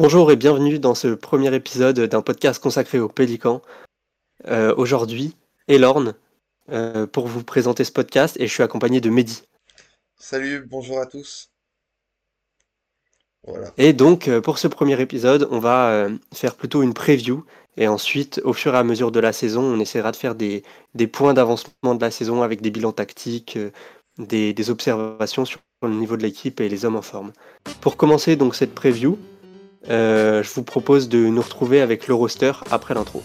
Bonjour et bienvenue dans ce premier épisode d'un podcast consacré aux pélicans. Euh, Aujourd'hui, Elorn euh, pour vous présenter ce podcast et je suis accompagné de Mehdi. Salut, bonjour à tous. Voilà. Et donc euh, pour ce premier épisode, on va euh, faire plutôt une preview et ensuite, au fur et à mesure de la saison, on essaiera de faire des, des points d'avancement de la saison avec des bilans tactiques, des, des observations sur le niveau de l'équipe et les hommes en forme. Pour commencer donc cette preview, euh, je vous propose de nous retrouver avec le roster après l'intro.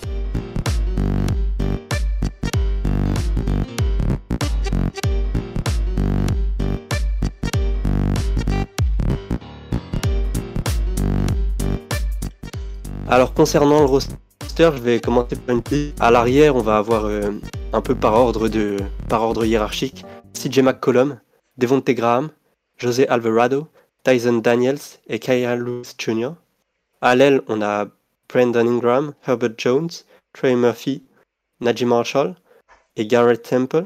Alors concernant le roster, je vais commencer par une petite. À l'arrière, on va avoir euh, un peu par ordre de par ordre hiérarchique CJ McCollum, Devonte Graham, José Alvarado, Tyson Daniels et Kyle Lewis Jr. À l'aile, on a Brandon Ingram, Herbert Jones, Trey Murphy, Najee Marshall et Garrett Temple.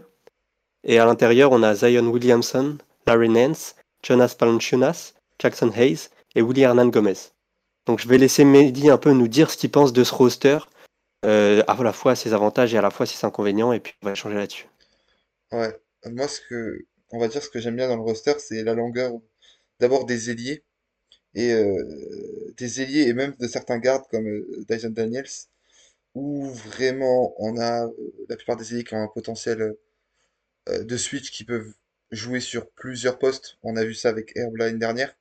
Et à l'intérieur, on a Zion Williamson, Larry Nance, Jonas Valanciunas, Jackson Hayes et Willie Hernan Gomez. Donc je vais laisser Mehdi un peu nous dire ce qu'il pense de ce roster, euh, à la fois ses avantages et à la fois ses inconvénients, et puis on va échanger là-dessus. Ouais, moi ce que on va dire ce que j'aime bien dans le roster, c'est la longueur d'abord des ailiers et euh, des ailiers et même de certains gardes comme euh, Dyson Daniels où vraiment on a euh, la plupart des ailiers qui ont un potentiel de switch qui peuvent jouer sur plusieurs postes. On a vu ça avec Herb l'année dernière,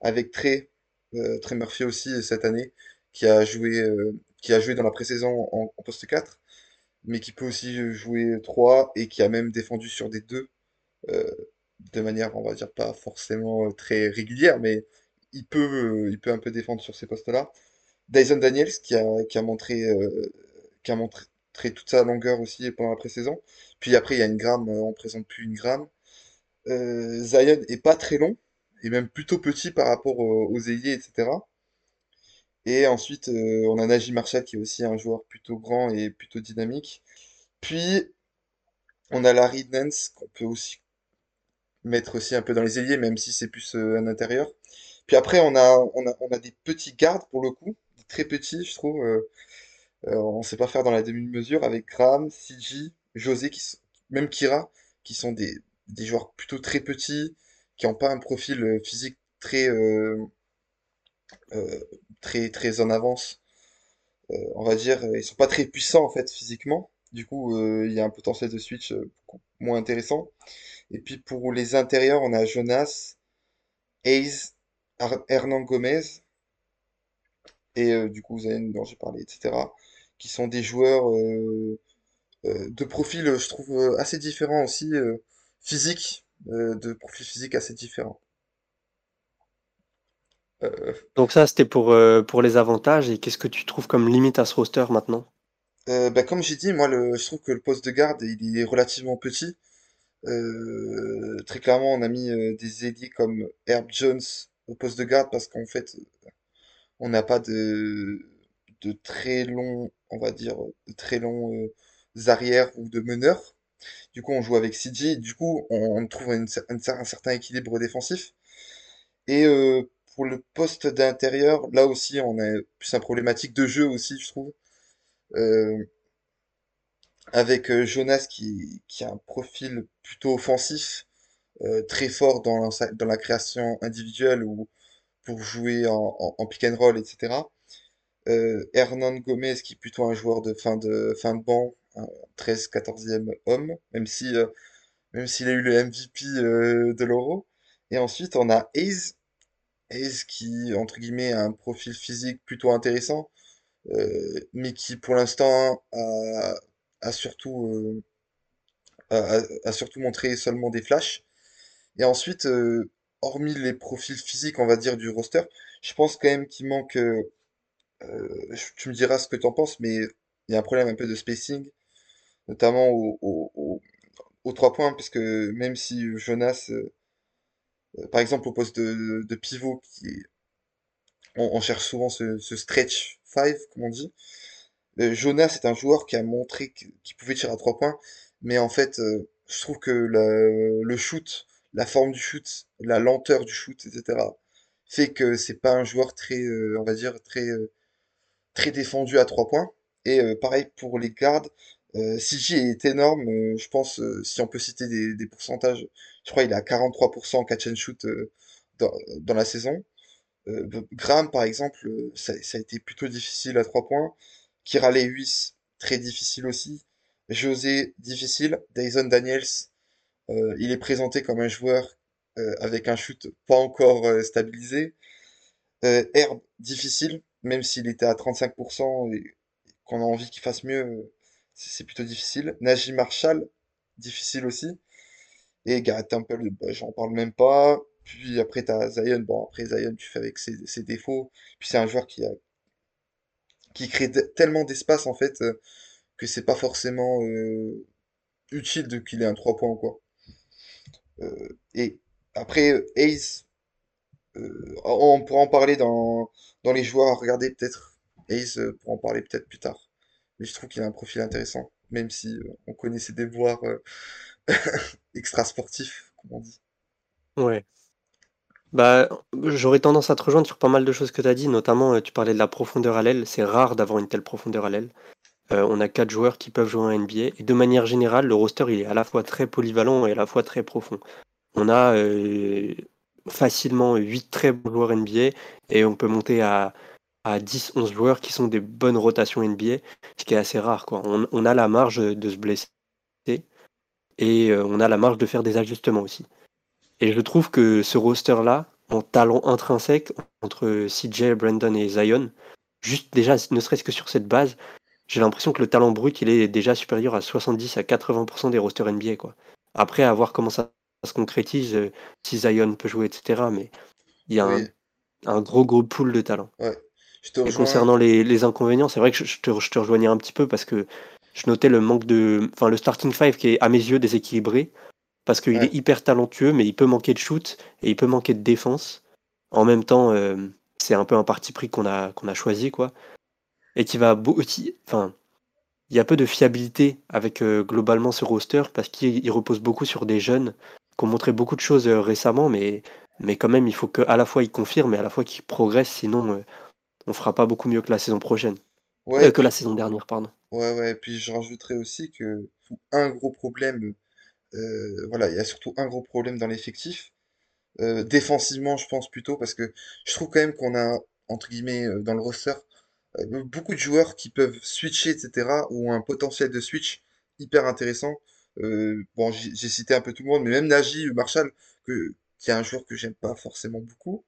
avec Trey, Trey Murphy aussi cette année qui a joué qui a joué dans la pré-saison en, poste 4 mais qui peut aussi jouer 3 et qui a même défendu sur des 2 euh, de manière, on va dire, pas forcément euh, très régulière, mais il peut, euh, il peut un peu défendre sur ces postes-là. Dyson Daniels qui a, qui a montré, euh, qui a montré toute sa longueur aussi pendant la pré-saison. Puis après, il y a une gramme, on présente plus une gramme. Zion est pas très long, et même plutôt petit par rapport aux, aux ailiers, etc. Et ensuite, on a Najee Marshall qui est aussi un joueur plutôt grand et plutôt dynamique. Puis, on a Larry Nance qu'on peut aussi mettre aussi un peu dans les ailiers, même si c'est plus euh, un intérieur. Puis après, on a, des petits gardes pour le coup, très petits, je trouve. Euh, euh, on sait pas faire dans la demi-mesure avec Graham, CJ, José, qui, même Kira, qui sont des, joueurs plutôt très petits, qui n'ont pas un profil physique très, très, très en avance. On va dire, ils sont pas très puissants en fait physiquement. Du coup, il y a un potentiel de switch moins intéressant. Et puis pour les intérieurs, on a Jonas, Hayes, Hernan Gomez et euh, du coup Zayn dont j'ai parlé, etc. Qui sont des joueurs euh, euh, de profil, je trouve, assez différents aussi, physique, de profil physique assez différent. Euh, Donc ça, c'était pour, pour les avantages, et qu'est-ce que tu trouves comme limite à ce roster maintenant? Euh, bah, comme j'ai dit, moi le, je trouve que le poste de garde il est relativement petit. Euh, très clairement, on a mis euh, des ailiers comme Herb Jones au poste de garde parce qu'en fait, on n'a pas de, de très longs, on va dire, de très longs euh, arrières ou de meneurs. Du coup, on joue avec CJ. Du coup, on, trouve une un certain équilibre défensif. Et euh, pour le poste d'intérieur, là aussi, on a plus un problématique de jeu aussi, je trouve. Euh, avec euh, Jonas qui, qui a un profil plutôt offensif, euh, très fort dans dans la création individuelle ou pour jouer en, pick and roll, etc. Hernan Gomez qui est plutôt un joueur de fin de, fin de banc, un 13-14e homme, même si, même s'il a eu le MVP de l'Euro. Et ensuite, on a Hayes, Hayes qui, entre guillemets, a un profil physique plutôt intéressant, mais qui, pour l'instant, a, surtout, euh, a, surtout montré seulement des flashs. Et ensuite, euh, hormis les profils physiques, on va dire, du roster, je pense quand même qu'il manque, euh, euh, tu me diras ce que tu en penses, mais il y a un problème un peu de spacing, notamment au, au, au- aux trois points, parce que même si Jonas, euh, euh, par exemple, au poste de, de pivot, qui est- on, cherche souvent ce, stretch five, comme on dit, euh, Jonas est un joueur qui a montré qu'il pouvait tirer à trois points, mais en fait, euh, je trouve que le, shoot, la forme du shoot, la lenteur du shoot, etc., fait que c'est pas un joueur très, euh, on va dire, très, euh, très défendu à trois points. Et euh, pareil pour les gardes. Euh, CJ est énorme. euh, je pense, euh, si on peut citer des, des pourcentages, je crois qu'il est à 43% catch and shoot euh, dans, dans la saison. Euh, Graham, par exemple, euh, ça, a été plutôt difficile à trois points. Kira Lewis, très difficile aussi. José, difficile. Dyson Daniels, euh, il est présenté comme un joueur avec un shoot pas encore stabilisé. Herb, difficile, même s'il était à 35% et qu'on a envie qu'il fasse mieux, c'est c'est plutôt difficile. Najee Marshall, difficile aussi. Et Garrett Temple, bah, j'en parle même pas. Puis après, t'as Zion. Bon, après, Zion, tu fais avec ses, défauts. Puis c'est un joueur qui a, qui crée tellement d'espace, en fait, euh, que c'est pas forcément euh, utile de qu'il ait un 3 points, quoi. Euh, et après, euh, on pourra en parler dans, dans les joueurs à regarder peut-être. Euh, pour en parler peut-être plus tard. Mais je trouve qu'il a un profil intéressant, même si on connaît ses déboires extra-sportifs, comme on dit. Ouais. Bah, j'aurais tendance à te rejoindre sur pas mal de choses que tu as dit, notamment euh, tu parlais de la profondeur à l'aile. C'est rare d'avoir une telle profondeur à l'aile. Euh, on a quatre joueurs qui peuvent jouer en NBA. Et de manière générale, le roster il est à la fois très polyvalent et à la fois très profond. On a euh, facilement 8 très bons joueurs NBA et on peut monter à, à 10, 11 joueurs qui sont des bonnes rotations NBA, ce qui est assez rare. Quoi. On, a la marge de se blesser et on a la marge de faire des ajustements aussi. Et je trouve que ce roster-là, en talent intrinsèque, entre CJ, Brandon et Zion, juste déjà, ne serait-ce que sur cette base, j'ai l'impression que le talent brut, il est déjà supérieur à 70 à 80% des rosters NBA. Quoi. Après, à voir comment ça se concrétise, euh, si Zion peut jouer, etc. Mais il y a un, Oui, un gros, gros pool de talent. ouais. Je te Et concernant les, les inconvénients, c'est vrai que je, je te, je te rejoignais un petit peu parce que je notais le manque de. Enfin, le starting five qui est à mes yeux déséquilibré parce qu'il Ouais, est hyper talentueux, mais il peut manquer de shoot et il peut manquer de défense. En même temps, euh, c'est un peu un parti pris qu'on a, qu'on a choisi, quoi. Et qui va. qui- Enfin, il y a peu de fiabilité avec euh, globalement ce roster parce qu'il il repose beaucoup sur des jeunes qui ont montré beaucoup de choses euh, récemment, mais, mais quand même, il faut qu'à la fois ils confirment et à la fois qu'ils progressent, sinon on fera pas beaucoup mieux que la saison prochaine. ouais, que la saison dernière, pardon. ouais, ouais, et puis je rajouterais aussi que un gros problème, euh, voilà, il y a surtout un gros problème dans l'effectif. Euh, défensivement, je pense plutôt, parce que je trouve quand même qu'on a, entre guillemets, euh, dans le roster, beaucoup de joueurs qui peuvent switcher, etc., ou un potentiel de switch hyper intéressant. Bon, j'ai cité un peu tout le monde, mais même Nagy, Marshall, que, qui est un joueur que j'aime pas forcément beaucoup,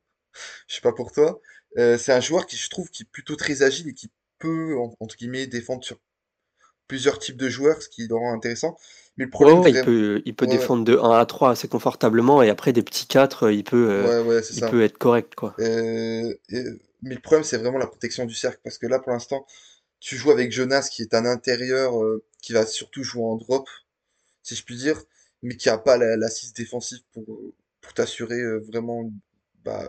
je sais pas pour toi, c'est un joueur qui, je trouve, qui est plutôt très agile et qui peut, en- entre guillemets, défendre sur plusieurs types de joueurs, ce qui le rend intéressant. Mais le problème ouais, il peut, il peut ouais, défendre de 1 à 3 assez confortablement et après des petits 4, euh, il peut, euh, il ça. peut être correct, quoi. Euh, et- mais le problème, c'est vraiment la protection du cercle, parce que là, pour l'instant, tu joues avec Jonas, qui est un intérieur, euh, qui va surtout jouer en drop, si je puis dire, mais qui a pas la- l'assise défensive pour, pour t'assurer vraiment bah,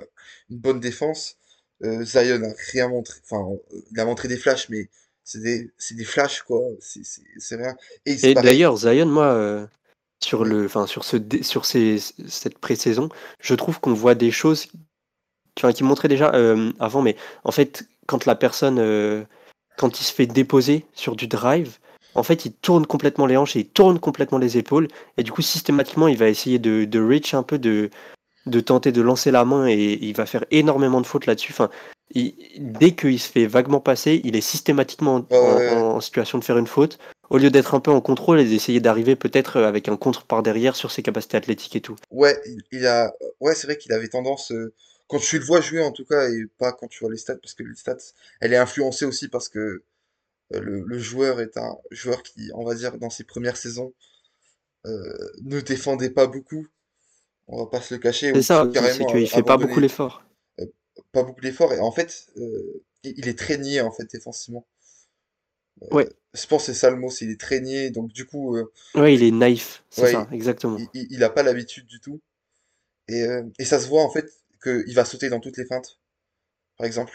une bonne défense. Zion a rien montré, enfin, il a montré des flashs, mais c'est des, des flashs, quoi, c'est rien. Et d'ailleurs, Zion, moi, euh, sur oui, le, sur ce, sur ces, cette pré-saison, je trouve qu'on voit des choses enfin, qui montraient déjà euh, avant, mais en fait, quand la personne, euh, quand il se fait déposer sur du drive, en fait, il tourne complètement les hanches et il tourne complètement les épaules, et du coup, systématiquement, il va essayer de, de reach un peu, de, de tenter de lancer la main, et il va faire énormément de fautes là-dessus. Enfin, il- dès qu'il se fait vaguement passer, il est systématiquement en, ouais, ouais. en- en situation de faire une faute, au lieu d'être un peu en contrôle et d'essayer d'arriver peut-être euh, avec un contre par derrière sur ses capacités athlétiques et tout. Ouais, il, il a, ouais, c'est vrai qu'il avait tendance, euh, quand tu le vois jouer en tout cas, et pas quand tu vois les stats, parce que les stats, elle est influencée aussi parce que euh, le, le joueur est un joueur qui, on va dire, dans ses premières saisons, euh, ne défendait pas beaucoup, on va pas se le cacher, C'est ça c'est qu'il fait pas beaucoup l'effort. Euh, pas beaucoup d'efforts, et en fait, euh, il est très en fait défensivement. Ouais, Je pense que c'est ça le mot, c'est il est très donc du coup, euh, ouais, il est naïf, c'est ça, exactement. il, il, il a pas l'habitude du tout, et, euh, et ça se voit en fait qu'il va sauter dans toutes les feintes, par exemple.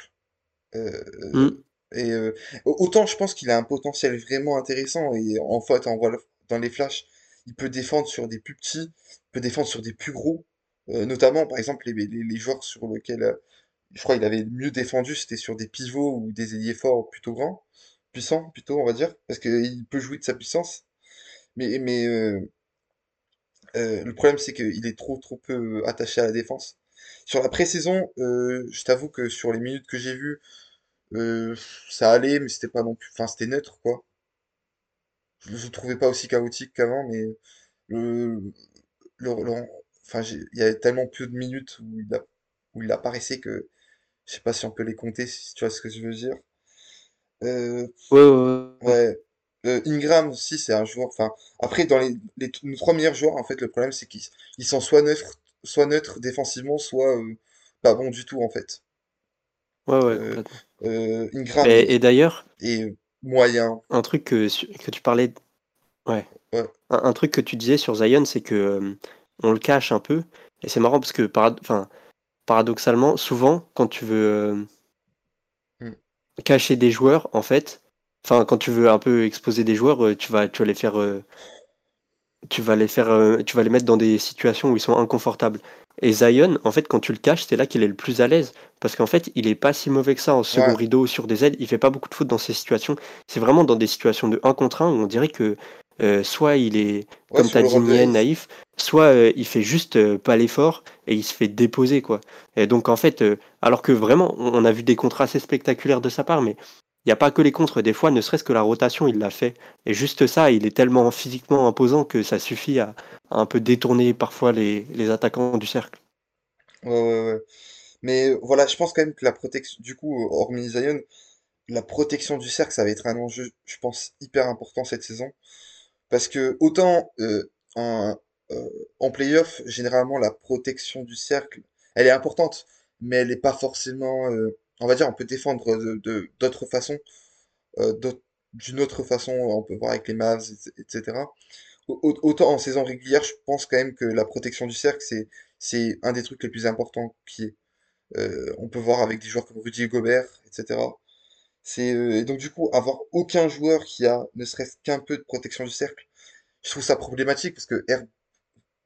Hmm. Euh, et euh, autant je pense qu'il a un potentiel vraiment intéressant et en fait on voit le- dans les flashs il peut défendre sur des plus petits, il peut défendre sur des plus gros. Euh, notamment, par exemple, les, les, les joueurs sur lesquels euh, je crois qu'il avait mieux défendu, c'était sur des pivots ou des ailiers forts plutôt grands, puissants plutôt, on va dire, parce qu'il peut jouer de sa puissance. Mais, euh, euh, le problème, c'est qu'il est trop trop peu attaché à la défense. Sur la pré-saison, euh, je t'avoue que sur les minutes que j'ai vues, euh, ça allait, mais c'était pas non plus, enfin c'était neutre quoi. Je le trouvais pas aussi chaotique qu'avant, mais il y avait tellement peu de minutes où il apparaissait que je sais pas si on peut les compter, si tu vois ce que je veux dire. Euh, Ouais, ouais, ouais. Euh, Ingram aussi, c'est un joueur. Enfin, après, dans les, les nos trois meilleurs joueurs, en fait, le problème, c'est qu'ils ils sont soit neutres, soit neutres défensivement, soit euh, pas bons du tout, en fait. Ouais, ouais, Euh, Ingram Et, et d'ailleurs, est moyen. un truc que, que tu parlais, ouais, Ouais, un, un truc que tu disais sur Zion, c'est que on le cache un peu. Et c'est marrant parce que parad- enfin, paradoxalement, souvent, quand tu veux euh, mm, cacher des joueurs, en fait, enfin, quand tu veux un peu exposer des joueurs, euh, tu vas, tu vas les faire euh, tu vas les faire, tu vas les mettre dans des situations où ils sont inconfortables. Et Zion, en fait, quand tu le caches, c'est là qu'il est le plus à l'aise. Parce qu'en fait, il est pas si mauvais que ça en second ouais, rideau ou sur des ailes. Il fait pas beaucoup de fautes dans ces situations. C'est vraiment dans des situations de 1 contre 1 où on dirait que soit il est, ouais, comme t'as le dit, naïf, soit euh, il fait juste euh, pas l'effort et il se fait déposer, quoi. Et donc, en fait, euh, alors que vraiment, on a vu des contrats assez spectaculaires de sa part, mais il n'y a pas que les contres. Des fois, ne serait-ce que la rotation, il l'a fait. Et juste ça, il est tellement physiquement imposant que ça suffit à, un peu détourner parfois les, les attaquants du cercle. Mais voilà, je pense quand même que la protection, du coup, hormis la protection du cercle, ça va être un enjeu, je pense, hyper important cette saison. Parce que autant euh, en, en playoff, généralement, la protection du cercle, elle est importante, mais elle n'est pas forcément, euh, on va dire, on peut défendre d'autres façons, euh, d'une autre façon, on peut voir avec les Mavs, etc. Au- au- Autant en saison régulière, je pense quand même que la protection du cercle, c'est, un des trucs les plus importants qui est. Euh, on peut voir avec des joueurs comme Rudy Gobert, etc. Et donc du coup, avoir aucun joueur qui a ne serait-ce qu'un peu de protection du cercle, je trouve ça problématique parce que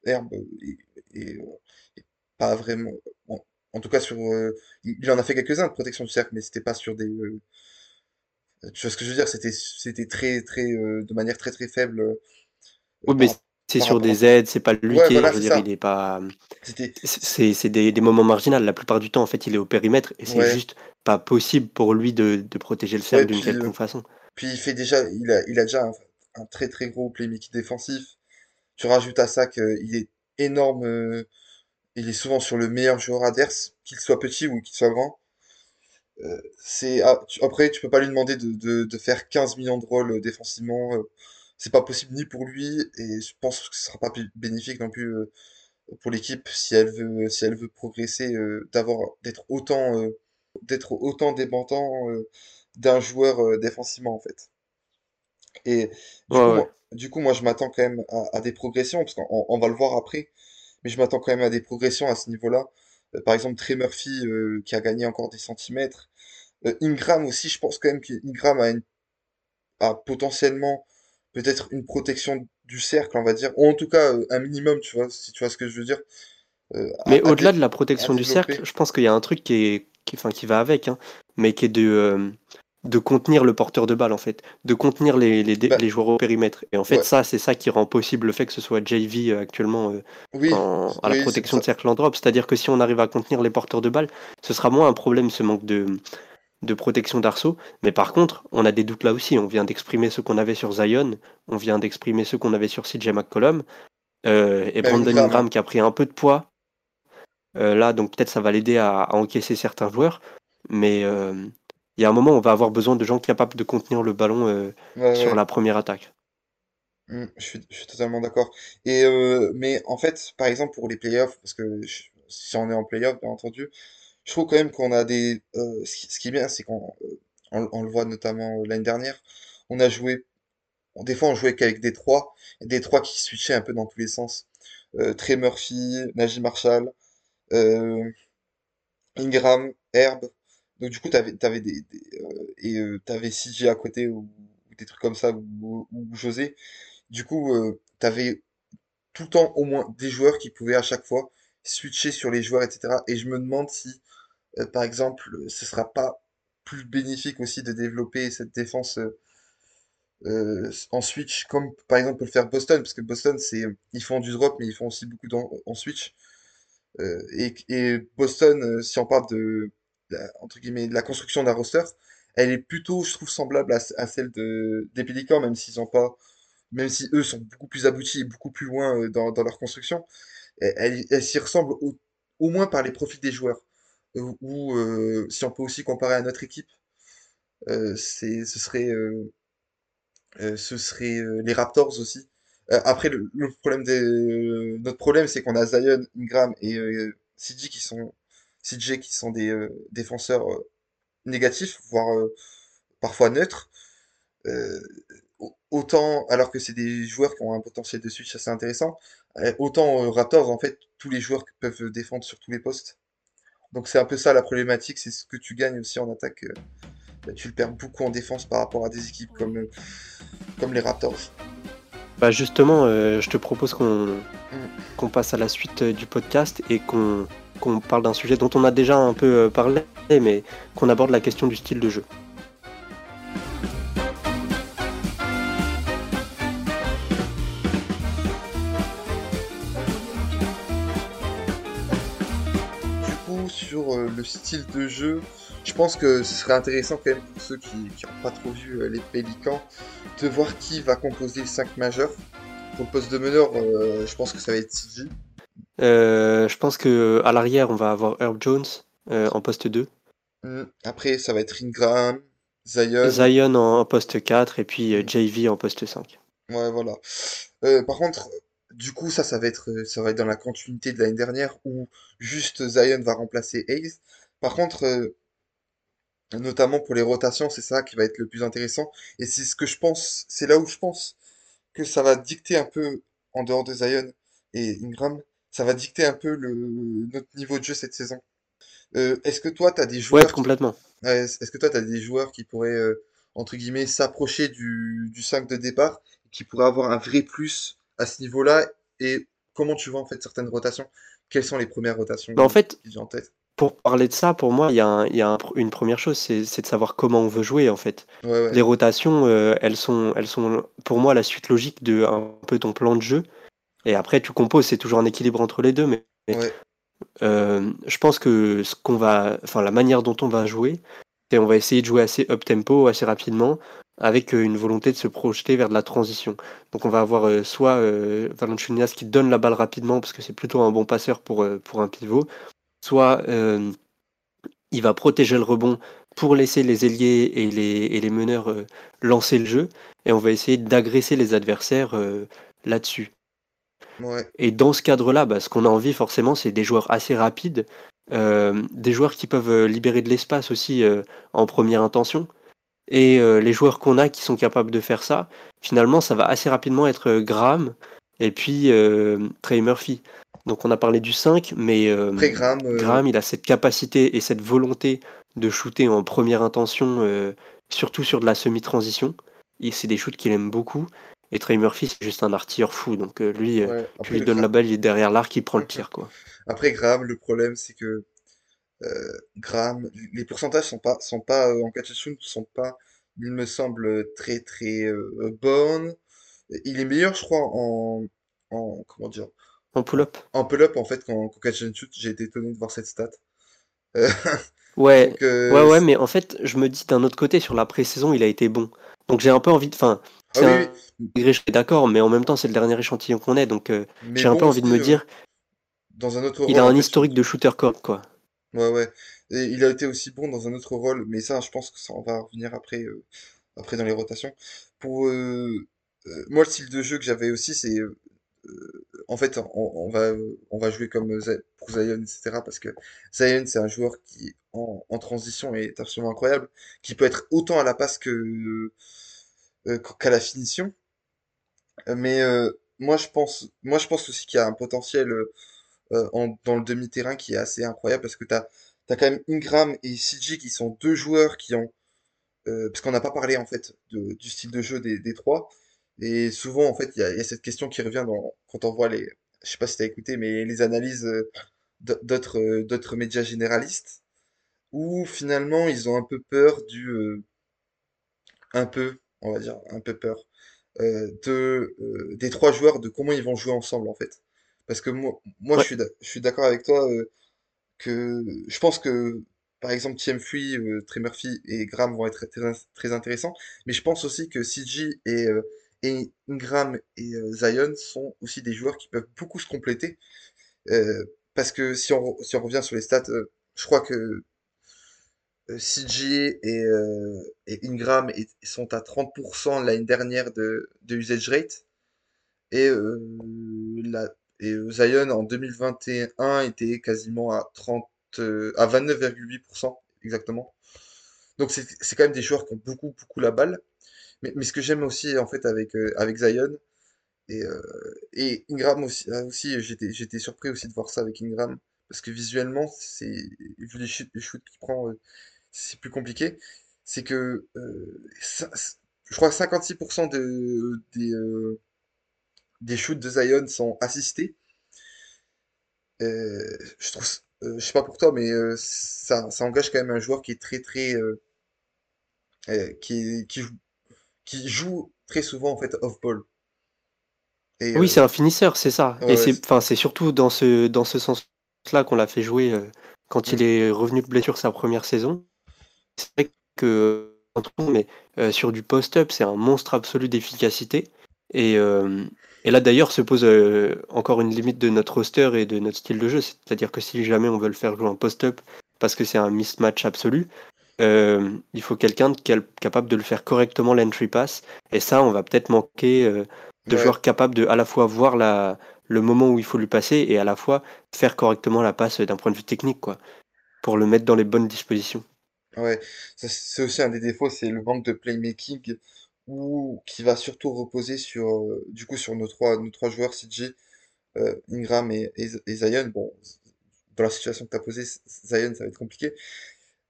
Herb, Herb est, est, euh, est pas vraiment. En, en tout cas, sur, euh, il, en a fait quelques-uns de protection du cercle, mais c'était pas sur des. euh, tu vois ce que je veux dire? C'était, c'était très, très, euh, de manière très, très faible Oui, mais c'est sur à. des aides, c'est pas lui Ouais, qui est, voilà, je veux dire, ça. il est pas. C'est c'est des, des moments marginaux. La plupart du temps, en fait, il est au périmètre et c'est ouais, juste pas possible pour lui de, de protéger le ouais, cercle d'une puis, euh, quelconque façon. puis il fait déjà, il a, il a déjà un, un très, très gros playmaking défensif. Tu rajoutes à ça qu'il est énorme, euh, il est souvent sur le meilleur joueur adverse, qu'il soit petit ou qu'il soit grand. Euh, c'est ah, tu- après tu peux pas lui demander de, de, de faire 15 millions de rôles euh, défensivement c'est pas possible ni pour lui et je pense que ce sera pas bénéfique non plus pour l'équipe si elle veut si elle veut progresser d'avoir d'être autant d'être autant dépendant d'un joueur défensivement en fait et Ouais, du coup ouais. Du coup moi je m'attends quand même à, à des progressions parce qu'on on va le voir après mais je m'attends quand même à des progressions à ce niveau-là. Euh, par exemple Trey Murphy euh, qui a gagné encore des centimètres. Euh, Ingram aussi, je pense quand même qu'Ingram a, une- a potentiellement peut-être une protection du cercle, on va dire, ou en tout cas un minimum, tu vois, si tu vois ce que je veux dire, Mais au-delà de la protection du cercle, je pense qu'il y a un truc qui est, qui, enfin, qui va avec, hein, mais qui est de, euh, de contenir le porteur de balle, en fait, de contenir les, les, dé- Bah, les joueurs au périmètre. Et en fait, ouais, ça, c'est ça qui rend possible le fait que ce soit JV euh, actuellement euh, oui, en- à la oui, protection de cercle en drop. C'est-à-dire que si on arrive à contenir les porteurs de balle, ce sera moins un problème, ce manque de, de protection d'arceau. Mais par contre, on a des doutes là aussi. On vient d'exprimer ce qu'on avait sur Zion, on vient d'exprimer ce qu'on avait sur CJ McCollum, euh, et Même Brandon Ingram, qui a pris un peu de poids euh, là, donc peut-être ça va l'aider à, à encaisser certains joueurs. Mais il y a un moment où on va avoir besoin de gens capables de contenir le ballon euh, Ouais, sur ouais, la première attaque. mm, je suis, je suis totalement d'accord. Et euh, mais en fait, par exemple pour les playoffs, parce que je- si on est en playoffs, bien entendu, je trouve quand même qu'on a des. euh, ce qui, est bien, c'est qu'on on, on le voit notamment l'année dernière, on a joué Des fois, on jouait qu'avec des trois, des trois qui switchaient un peu dans tous les sens. Trey Murphy, Najee Marshall, Ingram, Herb. Donc du coup, t'avais, t'avais des, euh, et euh, t'avais CJ à côté ou, des trucs comme ça ou, ou José. Du coup, euh, t'avais tout le temps au moins des joueurs qui pouvaient à chaque fois switcher sur les joueurs, etc. Et je me demande si, euh, par exemple, ce sera pas plus bénéfique aussi de développer cette défense euh, euh, en switch, comme par exemple peut le faire Boston, parce que Boston, c'est, ils font du drop, mais ils font aussi beaucoup en, switch. Et, et Boston, si on parle de, la, entre guillemets, la construction d'un roster, elle est plutôt, je trouve, semblable à, celle de, des Pelicans, même s'ils ont pas, même si eux sont beaucoup plus aboutis et beaucoup plus loin euh, dans, dans leur construction. Elle, elle, s'y ressemble au, moins par les profils des joueurs. Euh, Ou euh, si on peut aussi comparer à notre équipe, euh, ce serait, ce serait les Raptors aussi. Après, le, problème des, notre problème, c'est qu'on a Zion, Ingram et CJ qui sont, CJ qui sont des euh, défenseurs euh, négatifs, voire euh, parfois neutres. Euh, au- autant, alors que c'est des joueurs qui ont un potentiel de switch assez intéressant, euh, autant euh, Raptors, en fait, tous les joueurs peuvent défendre sur tous les postes. Donc c'est un peu ça la problématique, c'est ce que tu gagnes aussi en attaque. euh, bah, tu le perds beaucoup en défense par rapport à des équipes comme, euh, comme les Raptors. Bah justement, euh, je te propose qu'on Mm. qu'on passe à la suite euh, du podcast et qu'on qu'on parle d'un sujet dont on a déjà un peu euh, parlé, mais qu'on aborde la question du style de jeu. Du coup, sur euh, le style de jeu, je pense que ce serait intéressant quand même pour ceux qui n'ont pas trop vu euh, les Pélicans, de voir qui va composer le 5 majeur. Pour le poste de meneur, je pense que ça va être CJ. Euh, je pense que à l'arrière, on va avoir Herb Jones euh, en poste 2, Hmm, Après, ça va être Ingram, Zion. Zion en, en poste 4 et puis euh, JV en poste 5. Ouais, voilà. Par contre, du coup, ça, ça va être, ça va être dans la continuité de l'année dernière où juste Zion va remplacer Hayes. Par contre, notamment pour les rotations, c'est ça qui va être le plus intéressant. Et c'est ce que je pense, c'est là où je pense que ça va dicter un peu, en dehors de Zion et Ingram, ça va dicter un peu le, notre niveau de jeu cette saison. Euh, est-ce que toi, tu as des joueurs qui, complètement. ouais, est-ce que toi, tu des joueurs qui pourraient, euh, entre guillemets, s'approcher du, du 5 de départ, qui pourraient avoir un vrai plus à ce niveau-là? Et comment tu vois en fait certaines rotations? Quelles sont les premières rotations Mais en fait, qui en tête? pour parler de ça, pour moi, il y a, un- il y a un pr- une première chose, c'est c'est de savoir comment on veut jouer en fait. Ouais, ouais, Les rotations, euh, elles sont, elles sont pour moi la suite logique de un peu ton plan de jeu. Et après, tu composes, c'est toujours un équilibre entre les deux, mais ouais, Euh, je pense que ce qu'on va, enfin la manière dont on va jouer, c'est on va essayer de jouer assez up tempo, assez rapidement, avec euh, une volonté de se projeter vers de la transition. Donc on va avoir euh, soit euh, Valanciunas qui donne la balle rapidement parce que c'est plutôt un bon passeur pour euh, pour un pivot, soit euh, il va protéger le rebond pour laisser les ailiers et les et les meneurs lancer le jeu, et on va essayer d'agresser les adversaires euh, là-dessus. Ouais, Et dans ce cadre-là, bah, ce qu'on a envie forcément, c'est des joueurs assez rapides, euh, des joueurs qui peuvent euh, libérer de l'espace aussi euh, en première intention. Et euh, les joueurs qu'on a qui sont capables de faire ça, finalement, ça va assez rapidement être Graham et puis Trey Murphy. Donc on a parlé du 5, mais Graham, Graham, il a cette capacité et cette volonté de shooter en première intention, surtout sur de la semi-transition. C'est des shoots qu'il aime beaucoup. Et Trey Murphy, c'est juste un artilleur fou. Donc euh, lui, euh, ouais, tu lui donnes Gra- la balle, il est derrière l'arc, il prend le tir, quoi. après Graham, le problème, c'est que euh, Graham, les pourcentages sont pas, sont pas euh, en catch and shoot, sont pas, il me semble, très très bonnes. Il est meilleur, je crois, en, en comment dire, En pull-up. en pull-up en fait qu'en qu'en catch and shoot. J'ai été étonné de voir cette stat. Ouais, donc, ouais, ouais, mais en fait, je me dis d'un autre côté, sur la pré-saison, il a été bon. Donc j'ai un peu envie de. Enfin, ah oui, un je suis d'accord, mais en même temps, c'est le dernier échantillon qu'on ait. Donc euh, j'ai un peu envie de me euh, dire, dans un autre il rôle a en un historique de shoot. shooter correct, quoi. Ouais, ouais. Et il a été aussi bon dans un autre rôle, mais ça, je pense que ça, on va revenir après, euh, après dans les rotations. Pour euh, euh, moi, le style de jeu que j'avais aussi, c'est euh, en fait, on, on va, on va jouer comme pour Zion, etc. Parce que Zion, c'est un joueur qui, en, en transition, est absolument incroyable, qui peut être autant à la passe que euh, qu'à la finition. Euh, Mais euh, moi, je pense, moi, je pense aussi qu'il y a un potentiel euh, euh, en- dans le demi-terrain qui est assez incroyable parce que tu as, quand même Ingram et CJ qui sont deux joueurs qui ont euh, parce qu'on n'a pas parlé en fait du style de jeu des, trois. Et souvent en fait il y a, cette question qui revient quand on voit les, je sais pas si t'as écouté, mais les analyses euh, d'autres euh, d'autres médias généralistes, où finalement ils ont un peu peur du euh, un peu, on va dire, un peu peur euh, de euh, des trois joueurs, de comment ils vont jouer ensemble en fait. Parce que moi, moi je suis je suis d'accord avec toi euh, que je pense que par exemple TM Free, euh, Trey Murphy et Graham vont être très, très intéressants, mais je pense aussi que CG et, et Ingram et Zion sont aussi des joueurs qui peuvent beaucoup se compléter. parce que si on, si on revient sur les stats, je crois que euh, et, euh, et Ingram sont à 30% l'année dernière de, de usage rate. Et, euh, Zion en 2021 était quasiment à 30, à 29,8% exactement. Donc c'est quand même des joueurs qui ont beaucoup beaucoup la balle. Mais, mais ce que j'aime aussi en fait avec, avec Zion et, Ingram aussi, ah, aussi j'étais surpris aussi de voir ça avec Ingram parce que visuellement c'est vu les shoots, qu'il prend c'est plus compliqué. C'est que euh, ça- je crois que 56% de, des, euh, des shoots de Zion sont assistés. Euh, je trouve, je sais pas pour toi, mais ça, ça engage quand même un joueur qui est très très qui, qui, joue, qui joue très souvent en fait off-ball. Et oui, c'est un finisseur, c'est ça. ouais, Et c'est, c'est- enfin, c'est surtout dans ce, dans ce sens-là qu'on l'a fait jouer quand mm, il est revenu de blessure sa première saison. C'est vrai que, mais euh, sur du post-up, c'est un monstre absolu d'efficacité. Et, euh, et là, d'ailleurs, se pose euh, encore une limite de notre roster et de notre style de jeu. C'est-à-dire que si jamais on veut le faire jouer en post-up parce que c'est un mismatch absolu, euh, il faut quelqu'un capable de le faire correctement l'entry pass. Et ça, on va peut-être manquer euh, de ouais, joueurs capables de à la fois voir la, le moment où il faut lui passer et à la fois faire correctement la passe d'un point de vue technique, quoi, pour le mettre dans les bonnes dispositions. Ouais. C'est aussi un des défauts, c'est le manque de playmaking ou qui va surtout reposer sur euh, du coup sur nos trois nos trois joueurs CJ, euh, Ingram et, Zion. Bon, dans la situation que tu as posée, Zion, ça va être compliqué.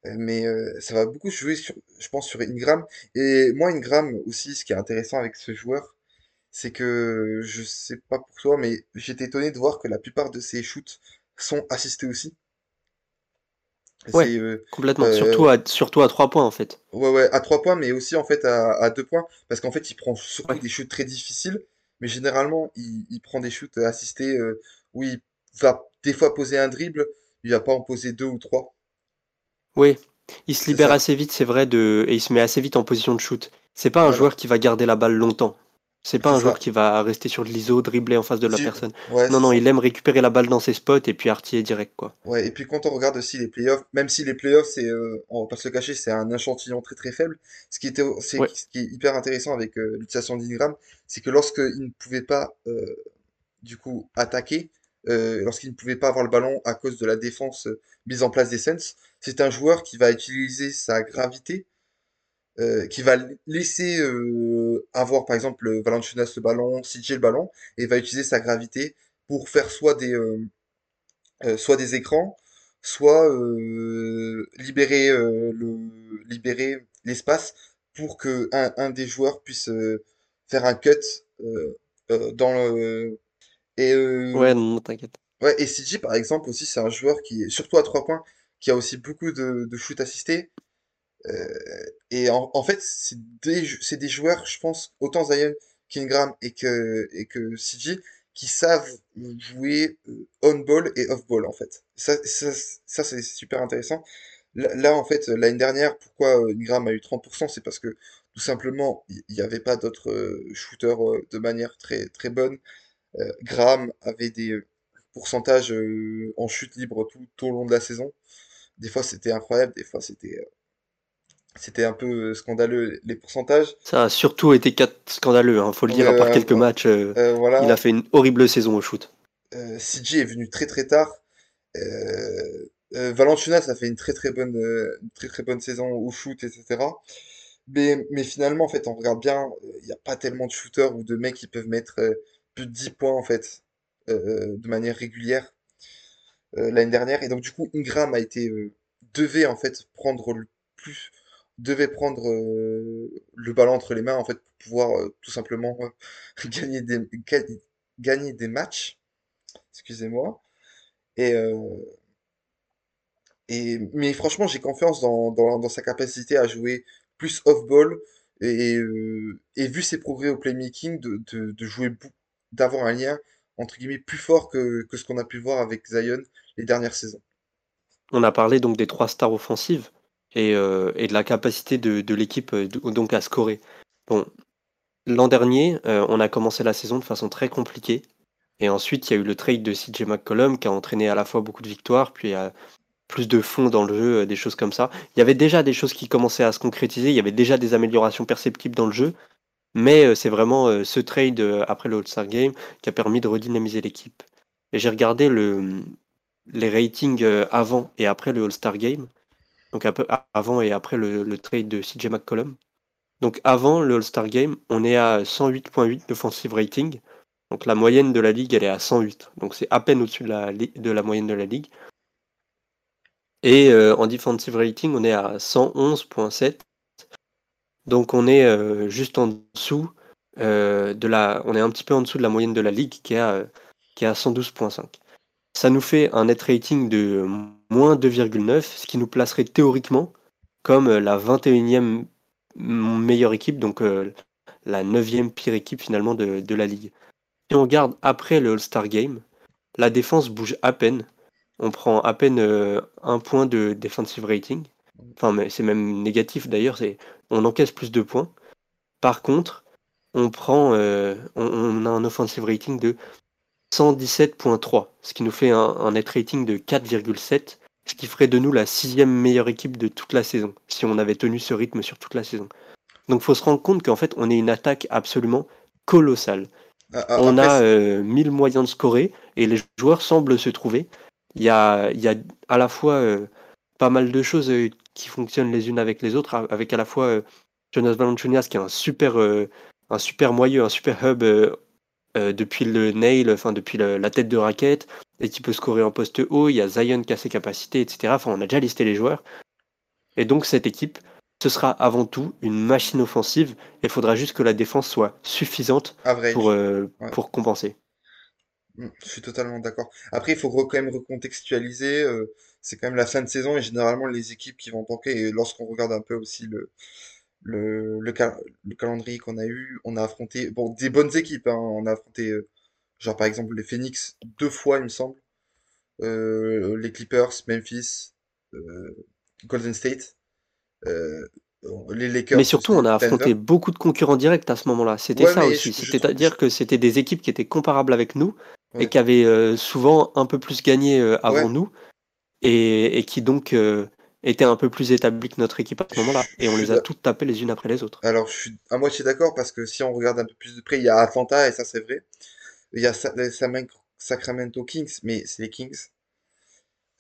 Euh, Mais euh, ça va beaucoup jouer, sur, je pense, sur Ingram. Et moi, Ingram aussi, ce qui est intéressant avec ce joueur, c'est que, je sais pas pour toi, mais j'étais étonné de voir que la plupart de ses shoots sont assistés aussi. Ouais, euh, complètement. Surtout euh, à, surtout à trois points, en fait. ouais, ouais, à trois points, mais aussi en fait à, à deux points, parce qu'en fait, il prend surtout Ouais. des shoots très difficiles, mais généralement, il, il prend des shoots assistés euh, où il va des fois poser un dribble, il va pas en poser deux ou trois. Oui, il se libère ça, assez vite, c'est vrai, de... et il se met assez vite en position de shoot. C'est pas un voilà, joueur qui va garder la balle longtemps. C'est pas un joueur ça. qui va rester sur de l'ISO, dribbler en face de la Si, personne. ouais, Non, non, il aime récupérer la balle dans ses spots et puis artiller direct, quoi. Ouais, et puis quand on regarde aussi les playoffs, même si les playoffs, c'est, euh, on va pas se le cacher, c'est un échantillon très très faible, ce qui était, c'est, Ouais, ce qui est hyper intéressant avec euh, l'utilisation d'Ingram, c'est que lorsqu'il ne pouvait pas, euh, du coup, attaquer, euh, lorsqu'il ne pouvait pas avoir le ballon à cause de la défense mise en place des Suns, c'est un joueur qui va utiliser sa gravité, euh, qui va laisser euh, avoir par exemple Valanciunas le ballon, CJ le ballon, et va utiliser sa gravité pour faire soit des, euh, euh, soit des écrans, soit euh, libérer euh, le libérer l'espace pour que un, un des joueurs puisse euh, faire un cut euh, euh, dans le et ouais, euh, non, non, t'inquiète. ouais et CJ par exemple aussi c'est un joueur qui est surtout à trois points qui a aussi beaucoup de, de shoot assistés et en, fait c'est des joueurs je pense autant Zion qu'Ingram et que et que CJ qui savent jouer euh, on-ball et off-ball en fait. Ça, ça, ça c'est super intéressant. Là, en fait, l'année dernière, pourquoi euh, Ingram a eu 30%, c'est parce que tout simplement, il n'y avait pas d'autres euh, shooters euh, de manière très, très bonne. Euh, Graham avait des euh, pourcentages euh, en chute libre tout, tout au long de la saison. Des fois, c'était incroyable, des fois, c'était euh, c'était un peu euh, scandaleux les pourcentages. Ça a surtout été scandaleux, hein, faut le dire, à part quelques matchs, euh, euh, il a fait une horrible saison au shoot. CJ est venu très très tard. Valanciunas a fait une très très bonne, très très bonne saison au shoot, etc. Mais, mais finalement, en fait, on regarde bien, il n'y a pas tellement de shooters ou de mecs qui peuvent mettre plus de 10 points, en fait, euh, de manière régulière euh, l'année dernière. Et donc, du coup, Ingram a été, euh, devait, en fait, prendre le plus, devait prendre euh, le ballon entre les mains, en fait, pour pouvoir euh, tout simplement euh, gagner des, ga- gagner des matchs. Excusez-moi. Et, et, mais franchement, j'ai confiance dans, dans, sa capacité à jouer plus off-ball et, euh, et vu ses progrès au playmaking, de, de, de jouer, d'avoir un lien entre guillemets plus fort que, que ce qu'on a pu voir avec Zion les dernières saisons. On a parlé donc des trois stars offensives et, euh, et de la capacité de, l'équipe euh, donc à scorer. Bon, l'an dernier, euh, on a commencé la saison de façon très compliquée. Et ensuite, il y a eu le trade de CJ McCollum qui a entraîné à la fois beaucoup de victoires, puis plus de fond dans le jeu, des choses comme ça. Il y avait déjà des choses qui commençaient à se concrétiser, il y avait déjà des améliorations perceptibles dans le jeu, mais c'est vraiment ce trade après le All-Star Game qui a permis de redynamiser l'équipe. Et j'ai regardé le, les ratings avant et après le All-Star Game, donc avant et après le, trade de CJ McCollum. Donc avant le All-Star Game, on est à 108.8 d'offensive rating. Donc la moyenne de la ligue, elle est à 108. Donc c'est à peine au-dessus de la, li- de la moyenne de la ligue. Et euh, en defensive rating, on est à 111.7. Donc on est euh, juste en dessous euh, de la, on est un petit peu en dessous de la moyenne de la ligue qui est à, qui est à 112.5. Ça nous fait un net rating de moins 2,9, ce qui nous placerait théoriquement comme euh, la 21e meilleure équipe, donc euh, la 9e pire équipe finalement de, la ligue. Si on regarde après le All-Star Game, la défense bouge à peine. On prend à peine euh, un point de defensive rating. Enfin, c'est même négatif d'ailleurs. On encaisse plus de points. Par contre, on prend, on a un offensive rating de 117.3, ce qui nous fait un, un net rating de 4,7, ce qui ferait de nous la sixième meilleure équipe de toute la saison, si on avait tenu ce rythme sur toute la saison. Donc, faut se rendre compte qu'en fait, on est une attaque absolument colossale. Ah, ah, On après, a euh, 1000 moyens de scorer et les joueurs semblent se trouver. Il y a, il y a à la fois euh, pas mal de choses euh, qui fonctionnent les unes avec les autres, avec à la fois euh, Jonas Valanciunas qui est un super, un super moyeu, un super hub euh, depuis le nail, enfin depuis le- la tête de raquette, et qui peut scorer en poste haut. Il y a Zion qui a ses capacités, etc. Enfin, on a déjà listé les joueurs. Et donc cette équipe, ce sera avant tout une machine offensive. Il faudra juste que la défense soit suffisante pour, euh, Ouais. pour compenser. Mm, Je suis totalement d'accord. Après, il faut quand même recontextualiser. euh, c'est quand même la fin de saison et généralement les équipes qui vont tanker. Et lorsqu'on regarde un peu aussi le, le, le, le calendrier qu'on a eu, on a affronté bon, des bonnes équipes. hein. On a affronté, euh, genre par exemple, les Phoenix deux fois, il me semble. Euh, les Clippers, Memphis, euh, Golden State, euh, les Lakers Mais surtout, on a Denver. affronté beaucoup de concurrents directs à ce moment-là. C'était Ouais, ça mais aussi. je, je trouve. C'est-à-dire que c'était des équipes qui étaient comparables avec nous et qui avaient euh, souvent un peu plus gagné euh, avant ouais, nous et, et qui donc euh, étaient un peu plus établies que notre équipe à ce moment-là. Et on les a toutes tapées les unes après les autres. Alors, je suis à moitié d'accord parce que si on regarde un peu plus de près, il y a Atlanta et ça c'est vrai. Il y a Sa- Sacramento Kings, mais c'est les Kings.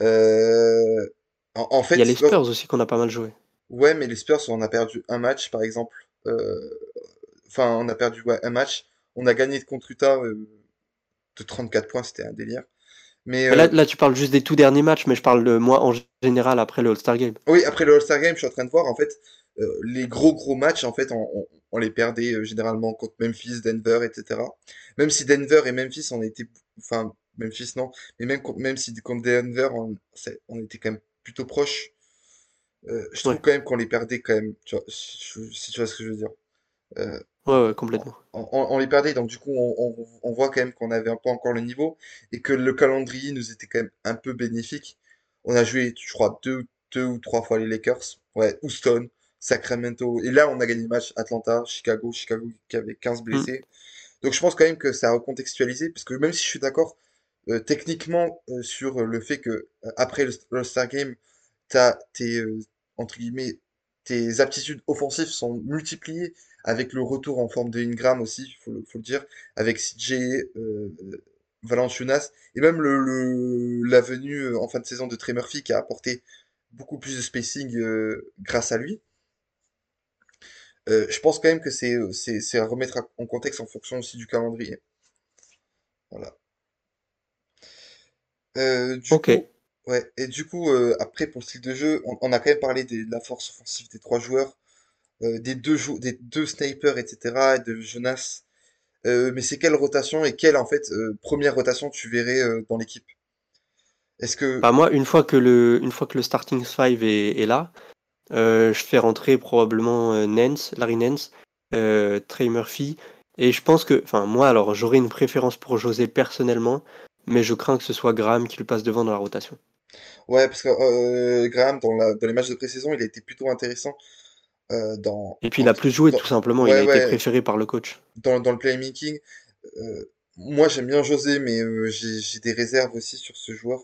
Euh, en, en Il y a fait, les Spurs aussi qu'on a pas mal joué. ouais, mais les Spurs, on a perdu un match par exemple. Euh, Enfin, on a perdu ouais, un match. On a gagné contre Utah euh, de 34 points, c'était un délire. Mais là, euh, là, tu parles juste des tout derniers matchs, mais je parle de moi en général après le All-Star Game. oui, après le All-Star Game, je suis en train de voir en fait euh, les gros gros matchs en fait on, on- on les perdait euh, généralement contre Memphis, Denver, etc. Même si Denver et Memphis on était enfin Memphis non, mais même même si contre Denver on, on était quand même plutôt proches. euh, je trouve Ouais, quand même qu'on les perdait quand même, tu vois, si si tu vois ce que je veux dire. Ouais, ouais, complètement. on, on- on les perdait, donc du coup on, on- voit quand même qu'on avait un peu encore le niveau et que le calendrier nous était quand même un peu bénéfique. On a joué, je crois, deux, deux ou trois fois les Lakers, ouais, Houston, Sacramento, et là on a gagné le match Atlanta, Chicago, Chicago qui avait 15 Mm. blessés. Donc je pense quand même que ça a recontextualisé, parce que même si je suis d'accord euh, techniquement euh, sur le fait que euh, après le, le Star Game, t'as tes entre guillemets tes aptitudes offensives sont multipliées avec le retour en forme de Ingram aussi, faut le, faut le dire, avec CJ, euh, Valanciunas et même le, le la venue euh, en fin de saison de Trey Murphy qui a apporté beaucoup plus de spacing euh, grâce à lui. Euh, je pense quand même que c'est c'est c'est à remettre en contexte en fonction aussi du calendrier. Voilà. Euh, du Ok. coup, ouais, et du coup, euh, après pour le style de jeu, on, on a quand même parlé de la force offensive des trois joueurs, des deux des deux snipers, etc., et de Jonas. Euh, mais c'est quelle rotation et quelle en fait euh, première rotation tu verrais euh, dans l'équipe? Est-ce que. Bah, moi, une fois que le, une fois que le starting five est, est là, euh, je fais rentrer probablement euh, Nance, Larry Nance, euh, Trey Murphy. Et je pense que, enfin, moi, alors, j'aurais une préférence pour José personnellement, mais je crains que ce soit Graham qui le passe devant dans la rotation. Ouais, parce que euh, Graham, dans, la, dans les matchs de pré-saison, il a été plutôt intéressant euh, dans, Et puis, il a plus joué, dans- tout simplement. Il ouais, a été préféré par le coach. dans, dans le playmaking. Euh, moi, j'aime bien José, mais euh, j'ai des réserves aussi sur ce joueur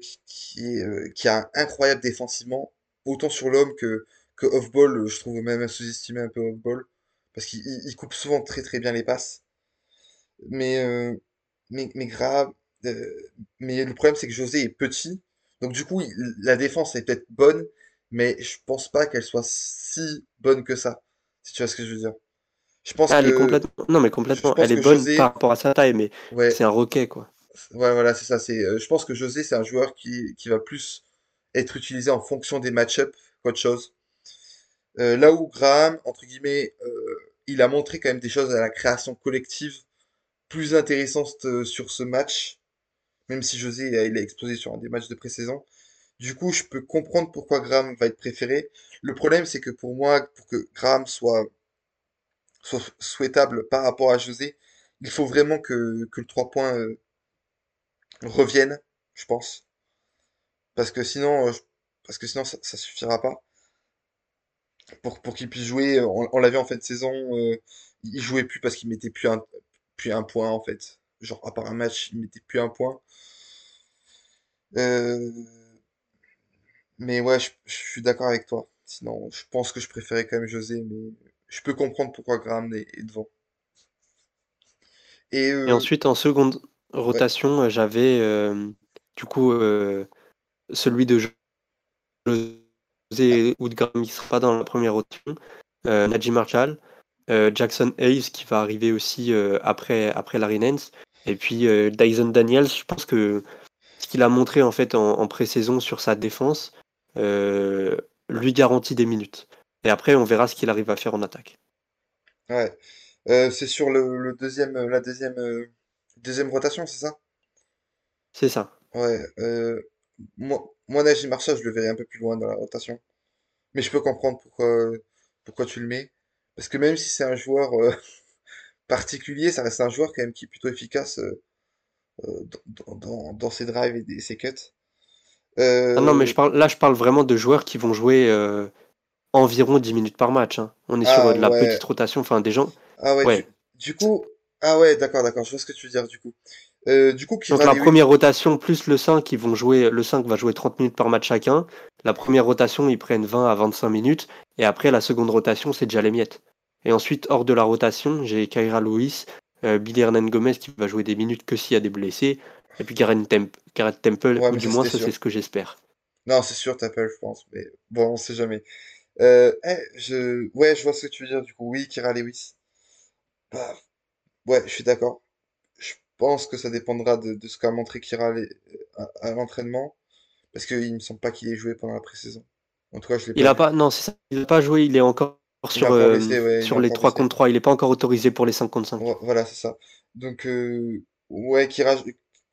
qui, qui, est, qui a un incroyable défensivement, autant sur l'homme que, que off-ball. Je trouve même sous-estimé un peu off-ball, parce qu'il il- il coupe souvent très très bien les passes. Mais, mais, mais grave. mais le problème, c'est que José est petit. Donc, du coup, il- la défense est peut-être bonne, mais je pense pas qu'elle soit si bonne que ça. Si tu vois ce que je veux dire. Je pense Ah, elle est que, complètement, non, mais complètement, elle est que bonne par José, rapport à sa taille, mais ouais, c'est un roquet, quoi. ouais, voilà, c'est ça. C'est, euh, je pense que José, c'est un joueur qui, qui va plus être utilisé en fonction des match-ups qu'autre chose. Euh, là où Graham, entre guillemets, euh, il a montré quand même des choses à la création collective plus intéressantes euh, sur ce match. même si José euh, il a explosé sur un des matchs de pré-saison. Du coup, je peux comprendre pourquoi Graham va être préféré. Le problème, c'est que pour moi, pour que Graham soit, soit souhaitable par rapport à José, il faut vraiment que, que le 3 points euh, revienne, je pense. Parce que sinon, euh, parce que sinon ça, ça suffira pas. Pour, pour qu'il puisse jouer, euh, on, on l'a vu en fin de saison, euh, il jouait plus parce qu'il mettait plus un, plus un point en fait. Genre, à part un match, il mettait plus un point. Euh, Mais ouais, je, je suis d'accord avec toi. Sinon, je pense que je préférais quand même José, mais je peux comprendre pourquoi Graham est, est devant. Et Et euh, ensuite, en seconde rotation, euh, j'avais euh, du coup euh, celui de José Woodgram qui sera pas dans la première rotation, euh, Najee Marshall, euh, Jackson Hayes qui va arriver aussi euh, après, après Larry Nance, et puis euh, Dyson Daniels, je pense que ce qu'il a montré en fait en, en pré-saison sur sa défense euh, lui garantit des minutes. Et après, on verra ce qu'il arrive à faire en attaque. ouais. Euh, c'est sur le, le deuxième, la deuxième, euh, deuxième rotation, c'est ça? C'est ça. Ouais. Moi, moi, Marshall, je le verrais un peu plus loin dans la rotation. Mais je peux comprendre pourquoi, pourquoi tu le mets. Parce que même si c'est un joueur particulier, ça reste un joueur quand même qui est plutôt efficace dans, dans, dans ses drives et des- ses cuts. Ah non, mais Euh, je parle, là, je parle vraiment de joueurs qui vont jouer euh, environ 10 minutes par match. hein. On est sur euh, ah de la ouais, petite rotation, enfin des gens. Ah ouais, du, Ouais. du coup, ah ouais, d'accord, d'accord, je vois ce que tu veux dire du coup. Euh, du coup, Donc la Lewis, première rotation plus le 5, ils vont jouer, le 5 va jouer 30 minutes par match chacun. La première rotation, ils prennent 20 à 25 minutes. Et après, la seconde rotation, c'est déjà les miettes. Et ensuite, hors de la rotation, j'ai Kyra Lewis, euh, Billy Hernan Gomez qui va jouer des minutes que s'il y a des blessés. Et puis Gareth Temp- Gareth Temple, ouais, ou du moins, ça c'est ce que j'espère. Non, c'est sûr, t'appelles, je pense, mais bon, on sait jamais. Euh, eh, je, ouais, je vois ce que tu veux dire du coup. Oui, Kira Lewis. Bah, ouais, je suis d'accord. Je pense que ça dépendra de, de ce qu'a montré Kira à, à l'entraînement, parce qu'il me semble pas qu'il ait joué pendant la pré-saison. En tout cas, je l'ai Il pas a pas, non, c'est ça. Il n'a pas joué, il est encore sur, euh, ouais, sur les encore 3 blessé. contre 3. Il n'est pas encore autorisé pour les 5 contre 5. Vo- Voilà, c'est ça. Donc, euh, ouais, Kira,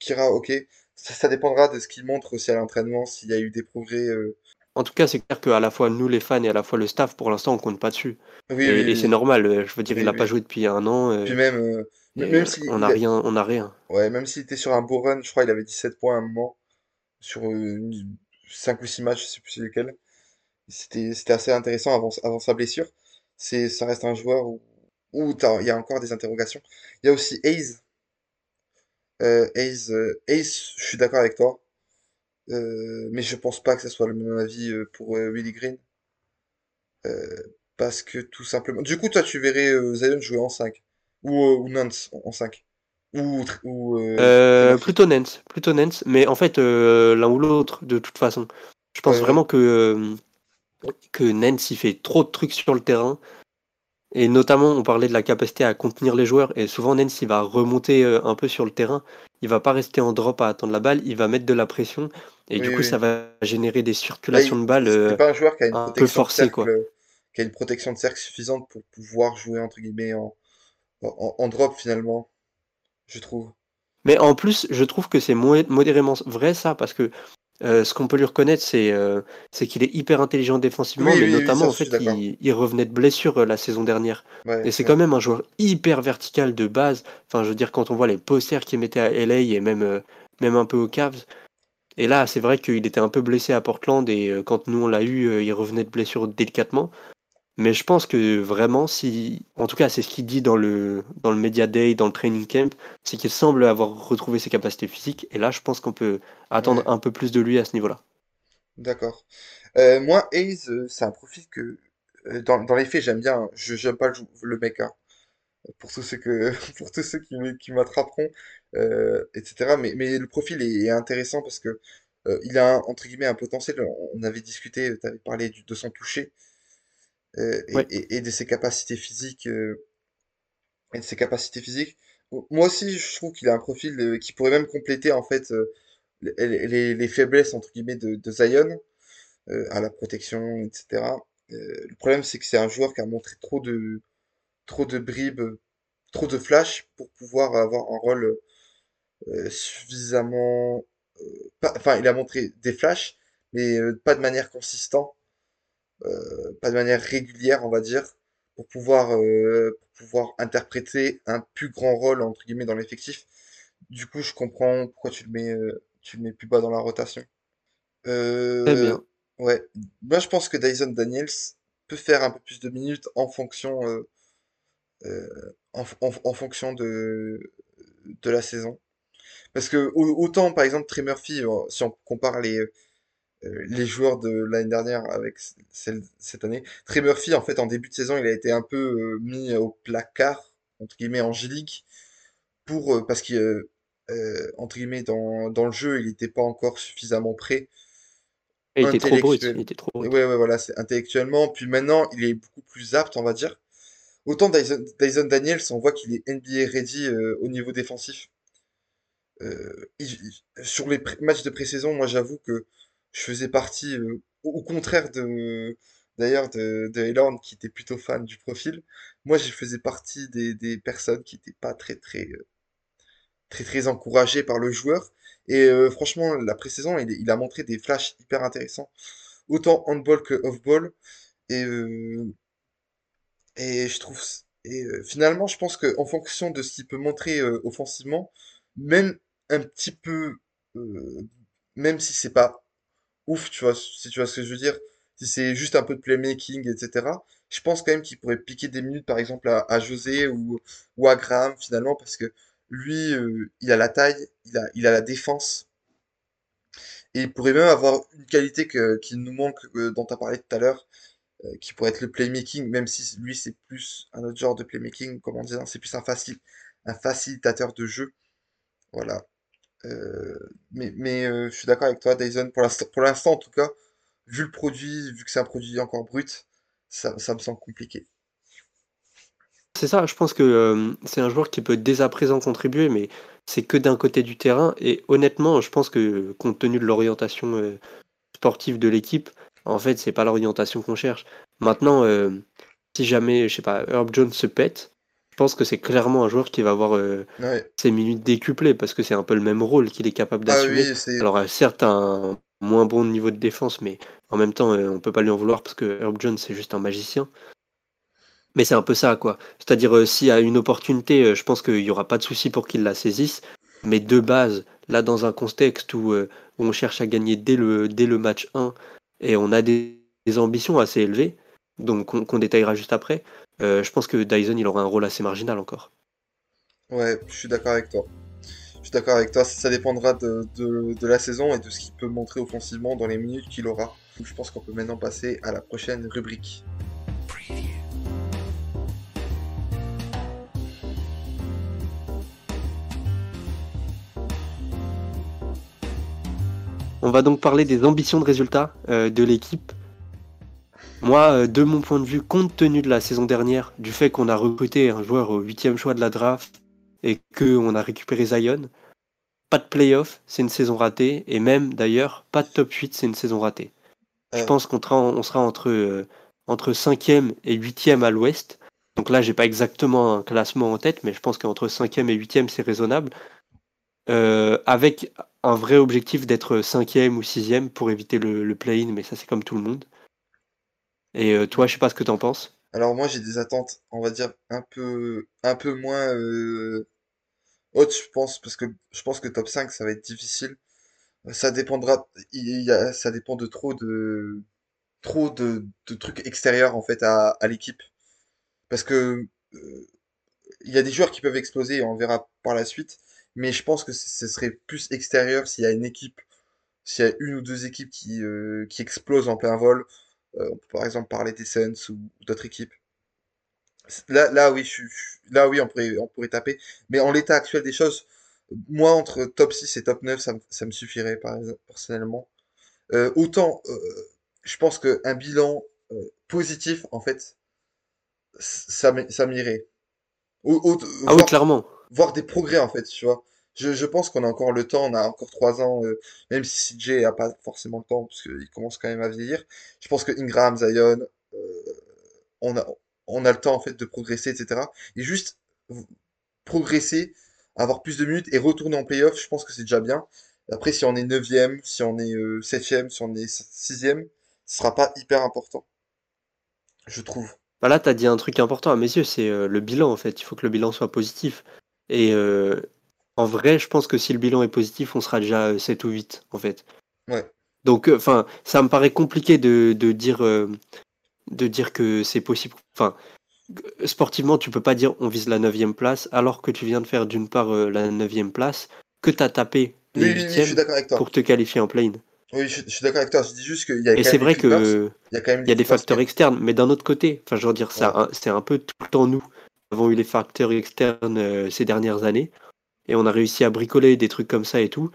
Kira, ok. Ça, ça dépendra de ce qu'il montre aussi à l'entraînement, s'il y a eu des progrès. euh. En tout cas, c'est clair qu'à la fois nous, les fans, et à la fois le staff, pour l'instant, on compte pas dessus. Oui, oui, Et, c'est normal. euh, Je veux dire, il n'a pas joué depuis un an. Puis euh, même, euh, et même euh, si on n'a a- rien, on n'a rien. ouais, même s'il était sur un beau run, je crois qu'il avait 17 points à un moment, sur euh, une- 5 ou 6 matchs, je sais plus lequel. C'était, assez intéressant avant, avant sa blessure. Ça reste un joueur où, il y a encore des interrogations. Il y a aussi Hayes. Euh, Hayes, euh, Hayes, je suis d'accord avec toi. Euh, mais je pense pas que ce soit le même avis pour Willie Green. parce que tout simplement. Du coup, toi, tu verrais Zion jouer en 5. Ou, ou Nance en en 5. Ou, euh, plutôt Nance, plutôt Nance, mais en fait, euh, l'un ou l'autre, de toute façon. Je pense ouais. vraiment que, euh, que Nance, il fait trop de trucs sur le terrain. Et notamment, on parlait de la capacité à contenir les joueurs. Et souvent, Nance, il va remonter euh, un peu sur le terrain. Il va pas rester en drop à attendre la balle. Il va mettre de la pression. Et du coup, oui. ça va générer des circulations il- de balles c'est euh, pas un joueur qui a une un peu cercle, quoi. euh, qui a une protection de cercle suffisante pour pouvoir jouer entre guillemets en, en, en drop finalement, je trouve. Mais en plus, je trouve que c'est modérément vrai ça, parce que euh, ce qu'on peut lui reconnaître, c'est euh, qu'il est hyper intelligent défensivement, mais notamment en fait, il, revenait de blessure euh, la saison dernière. et c'est quand même un joueur hyper vertical de base. Enfin, je veux dire, quand on voit les posters qu'il mettait à LA et même, même un peu aux Cavs. Et là, c'est vrai qu'il était un peu blessé à Portland et quand nous on l'a eu, il revenait de blessure délicatement. Mais je pense que vraiment, si, en tout cas, c'est ce qu'il dit dans le, dans le Media Day, dans le Training Camp, c'est qu'il semble avoir retrouvé ses capacités physiques. Et là, je pense qu'on peut attendre un peu plus de lui à ce niveau-là. D'accord. Euh, moi, Hayes, euh, c'est un profil que, euh, dans, dans les faits, j'aime bien. Je j'aime pas le, le mec, hein. pour tous ceux que, pour tous ceux qui, qui m'attraperont, etc. Mais, mais le profil est, intéressant parce que il a entre guillemets un potentiel. On avait discuté, tu avais parlé du, de son toucher. Euh, et, et, de ses capacités physiques euh, et de ses capacités physiques. Moi aussi, je trouve qu'il a un profil euh, qui pourrait même compléter en fait les, les, faiblesses entre guillemets de, de Zion à la protection, etc. le problème, c'est que c'est un joueur qui a montré trop de trop de bribes, trop de flash pour pouvoir avoir un rôle suffisamment. Enfin, il a montré des flashs, mais pas de manière consistante pas de manière régulière, on va dire, pour pouvoir, euh, pour pouvoir interpréter un plus grand rôle, entre guillemets, dans l'effectif. Du coup, je comprends pourquoi tu le mets, euh, tu le mets plus bas dans la rotation. Très bien. Ouais. Moi, je pense que Dyson Daniels peut faire un peu plus de minutes en fonction, en, en, fonction de, de la saison. Parce que autant, par exemple, Trey Murphy, si on compare les, euh, les joueurs de l'année dernière avec celle cette année. Trey Murphy, en fait, en début de saison, il a été un peu euh, mis au placard, entre guillemets, angélique, pour, euh, parce qu'il, entre guillemets, dans, dans le jeu, il n'était pas encore suffisamment prêt. il était trop brut, il était trop Ouais, ouais, voilà, c'est intellectuellement. Puis maintenant, il est beaucoup plus apte, on va dire. Autant Dyson, Dyson Daniels, on voit qu'il est NBA ready au niveau défensif. sur les matchs de pré-saison, moi j'avoue que je faisais partie, euh, au contraire de d'ailleurs de, de qui était plutôt fan du profil. Moi, je faisais partie des, des personnes qui n'étaient pas très très euh, très très encouragées par le joueur. Et euh, franchement, la pré-saison, il, il, a montré des flashs hyper intéressants, autant handball que off-ball. Et et je trouve et finalement, je pense que en fonction de ce qu'il peut montrer offensivement, même un petit peu, même si c'est pas ouf, tu vois, si tu vois ce que je veux dire. Si c'est juste un peu de playmaking, etc. Je pense quand même qu'il pourrait piquer des minutes, par exemple, à, José ou, à Graham, finalement, parce que lui, euh, il a la taille, il a, la défense. Et il pourrait même avoir une qualité que, qui nous manque, euh, dont tu as parlé tout à l'heure, euh, qui pourrait être le playmaking, même si lui, c'est plus un autre genre de playmaking, comment dire, c'est plus un, facile, un facilitateur de jeu. Voilà. Euh, mais euh, je suis d'accord avec toi, Dyson, pour l'instant, en tout cas, vu le produit, vu que c'est un produit encore brut, ça, ça me semble compliqué. C'est ça, je pense que euh, c'est un joueur qui peut dès à présent contribuer, mais c'est que d'un côté du terrain. Et honnêtement, je pense que compte tenu de l'orientation sportive de l'équipe, en fait, c'est pas l'orientation qu'on cherche. Maintenant, si jamais, je sais pas, Herb Jones se pète, pense que c'est clairement un joueur qui va avoir euh, ses minutes décuplées parce que c'est un peu le même rôle qu'il est capable ah d'assumer. Alors euh, certes un moins bon niveau de défense, mais en même temps euh, on peut pas lui en vouloir parce que Herb Jones c'est juste un magicien. Mais c'est un peu ça quoi. C'est-à-dire s'il y a une opportunité, je pense qu'il y aura pas de souci pour qu'il la saisisse. Mais de base, là dans un contexte où, on cherche à gagner dès le, dès le match 1 et on a des, ambitions assez élevées, donc qu'on détaillera juste après, euh, je pense que Dyson, il aura un rôle assez marginal encore. Ouais, je suis d'accord avec toi. Je suis d'accord avec toi, ça, dépendra de, la saison et de ce qu'il peut montrer offensivement dans les minutes qu'il aura. je pense qu'on peut maintenant passer à la prochaine rubrique. On va donc parler des ambitions de résultats euh, de l'équipe moi, euh, de mon point de vue, compte tenu de la saison dernière, du fait qu'on a recruté un joueur au huitième choix de la draft et qu'on a récupéré Zion, pas de playoff, c'est une saison ratée, et même d'ailleurs, pas de top 8, c'est une saison ratée. Je pense qu'on sera, entre, euh, entre 5e et 8e à l'ouest. Donc là, j'ai pas exactement un classement en tête, mais je pense qu'entre 5e et 8e, c'est raisonnable. avec un vrai objectif d'être cinquième ou sixième pour éviter le, le play-in, mais ça c'est comme tout le monde. Et toi, je sais pas ce que t'en penses. Alors moi j'ai des attentes, on va dire, un peu, un peu moins euh, hautes, je pense, parce que je pense que top 5 ça va être difficile. Ça dépendra, il y a, ça dépend de trop de, trop de, de trucs extérieurs en fait à, à l'équipe. Parce que euh, il y a des joueurs qui peuvent exploser, on verra par la suite, mais je pense que ce serait plus extérieur s'il y a une équipe, s'il y a une ou deux équipes qui, euh, qui explosent en plein vol. Euh, on peut par exemple parler des Suns ou d'autres équipes. Là, là oui, je, là oui, on pourrait, on pourrait taper. Mais en l'état actuel des choses, moi entre top 6 et top 9, ça, me- ça me suffirait par exemple, personnellement. Euh, autant, euh, je pense qu'un bilan euh, positif, en fait, ça, m'irait. Ah oui, clairement. voir des progrès, en fait, tu vois. Je, pense qu'on a encore le temps, on a encore trois ans, euh, même si CJ a pas forcément le temps, parce qu'il commence quand même à vieillir. Je pense que Ingram, Zion, euh, on a, on a le temps, en fait, de progresser, etc. Et juste progresser, avoir plus de minutes et retourner en playoff, je pense que c'est déjà bien. Après, si on est neuvième, si on est euh, septième, si on est sixième, ce sera pas hyper important, je trouve. Bah là, tu as dit un truc important à mes yeux, c'est euh, le bilan en fait. Il faut que le bilan soit positif. Et en vrai, je pense que si le bilan est positif, on sera déjà euh, 7 ou 8 en fait. Ouais. Donc, enfin, ça me paraît compliqué de, de dire, euh, de dire que c'est possible. Enfin, sportivement, tu peux pas dire on vise la 9 place alors que tu viens de faire d'une part euh, la 9 place, que tu as tapé Oui, les oui, oui, je suis 8 d'accord avec toi. pour te qualifier en play-in. Oui, je, je suis d'accord avec toi. Je dis juste qu'il y a Et c'est vrai que il y a quand même il y les a des facteurs qui... externes, mais d'un autre côté, enfin, je veux dire, ça, Ouais. c'est un peu tout le temps nous avons eu les facteurs externes euh, ces dernières années et on a réussi à bricoler des trucs comme ça et tout.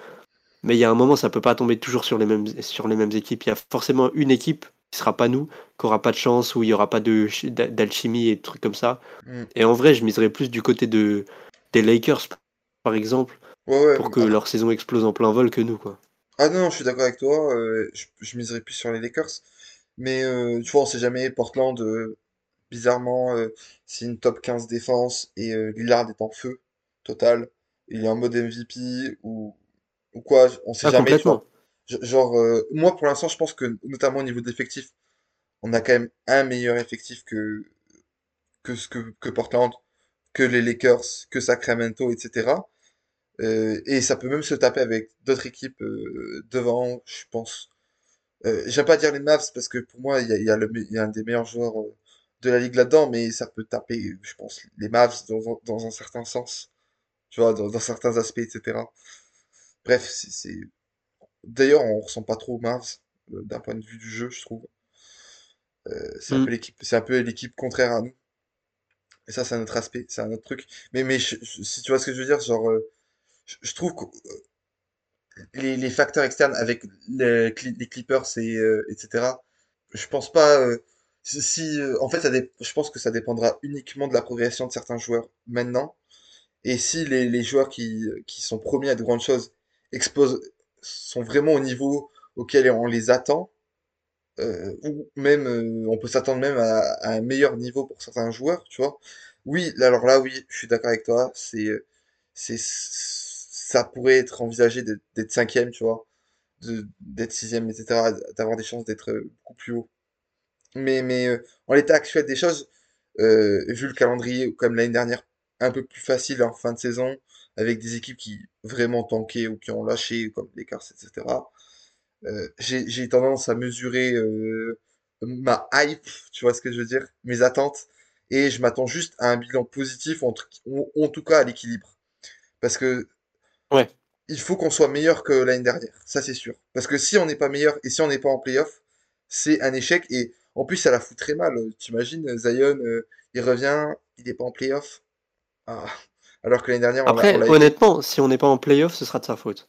Mais il y a un moment, ça peut pas tomber toujours sur les mêmes sur les mêmes équipes. Il y a forcément une équipe qui sera pas nous, qui aura pas de chance, où il y aura pas de ch- d'a- d'alchimie et de trucs comme ça. Hmm. Et en vrai, je miserais plus du côté de des Lakers, par exemple, Ouais, ouais. pour que Ah, leur saison explose en plein vol que nous, quoi. ah non, je suis d'accord avec toi. euh, je, je miserais plus sur les Lakers. Mais euh, tu vois, on sait jamais. Portland, euh, bizarrement, c'est une top 15 défense et Lillard est en feu total. Il est en mode MVP ou, ou quoi, on sait Ah, jamais, tu vois. Genre, euh, moi pour l'instant, je pense que, notamment au niveau d'effectif, on a quand même un meilleur effectif que, que, ce que, que Portland, que les Lakers, que Sacramento, etc. Euh, et ça peut même se taper avec d'autres équipes euh, devant, je pense. Euh, j'aime pas dire les Mavs parce que pour moi, il y a, y a le me- il y a un des meilleurs joueurs euh, de la ligue là-dedans, mais ça peut taper, je pense, les Mavs dans, un- dans un certain sens, tu vois, dans, dans certains aspects, etc. Bref, c'est, d'ailleurs, on ressent pas trop Mavs euh, d'un point de vue du jeu, je trouve. Euh, c'est un peu l'équipe, c'est un peu l'équipe contraire à nous. Et ça, c'est un autre aspect, c'est un autre truc. Mais, mais je- je- si tu vois ce que je veux dire, genre, euh, je, je trouve que les, les facteurs externes avec les, Cli- les Clippers et etc. Je pense pas si en fait ça je pense que ça dépendra uniquement de la progression de certains joueurs maintenant et si les, les joueurs qui qui sont promis à de grandes choses exposent sont vraiment au niveau auquel on les attend euh, ou même euh, on peut s'attendre même à, un meilleur niveau pour certains joueurs, tu vois. Oui, alors là, oui, je suis d'accord avec toi. C'est, c'est, ça pourrait être envisagé d'être cinquième, tu vois, d'être sixième, etc., d'avoir des chances d'être euh, beaucoup plus haut. Mais, mais en l'état actuel des choses, vu le calendrier, comme l'année dernière, un peu plus facile en fin de saison, avec des équipes qui vraiment tankaient ou qui ont lâché, comme les Cars, etc. Euh, j'ai tendance à mesurer euh, ma hype, tu vois ce que je veux dire, mes attentes, et je m'attends juste à un bilan positif, en, en tout cas à l'équilibre. Parce que Ouais. il faut qu'on soit meilleur que l'année dernière, ça c'est sûr. Parce que si on n'est pas meilleur et si on n'est pas en playoff, c'est un échec, et en plus ça la fout très mal. T'imagines, Zion, euh, il revient, il n'est pas en playoff. Alors que l'année dernière on Après, honnêtement, si on n'est pas en playoff, ce sera de sa faute.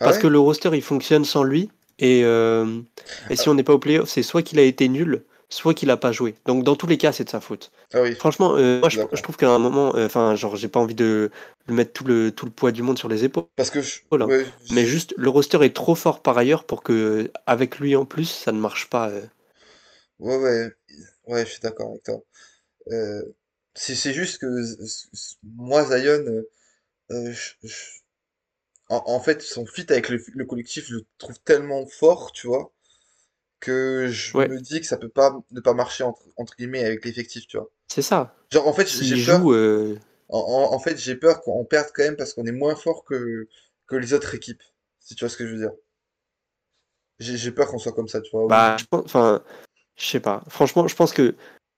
Ah Parce que le roster, il fonctionne sans lui. Et, euh, et si Ah, on n'est pas au playoff, c'est soit qu'il a été nul, soit qu'il a pas joué. Donc dans tous les cas, c'est de sa faute. ah oui, Franchement, euh, moi je trouve qu'à un moment, euh, enfin, genre, j'ai pas envie de lui mettre tout le, tout le poids du monde sur les épaules. Parce que je, ouais, Mais juste, le roster est trop fort par ailleurs pour que, avec lui en plus, ça ne marche pas. ouais, ouais, ouais, je suis d'accord avec toi. C'est c'est juste que moi, Zion, euh, euh, je, je- en, en fait, son fit avec le, le collectif, je le trouve tellement fort, tu vois, que je Ouais, me dis que ça peut pas ne pas marcher entre, entre guillemets avec l'effectif, tu vois. c'est ça. Genre, en fait, j'ai peur, euh, en, en- en fait, j'ai peur qu'on perde quand même parce qu'on est moins fort que, que les autres équipes, si tu vois ce que je veux dire. J'ai j'ai peur qu'on soit comme ça, tu vois. Bah, je pense, enfin, je sais pas. Franchement, je pense que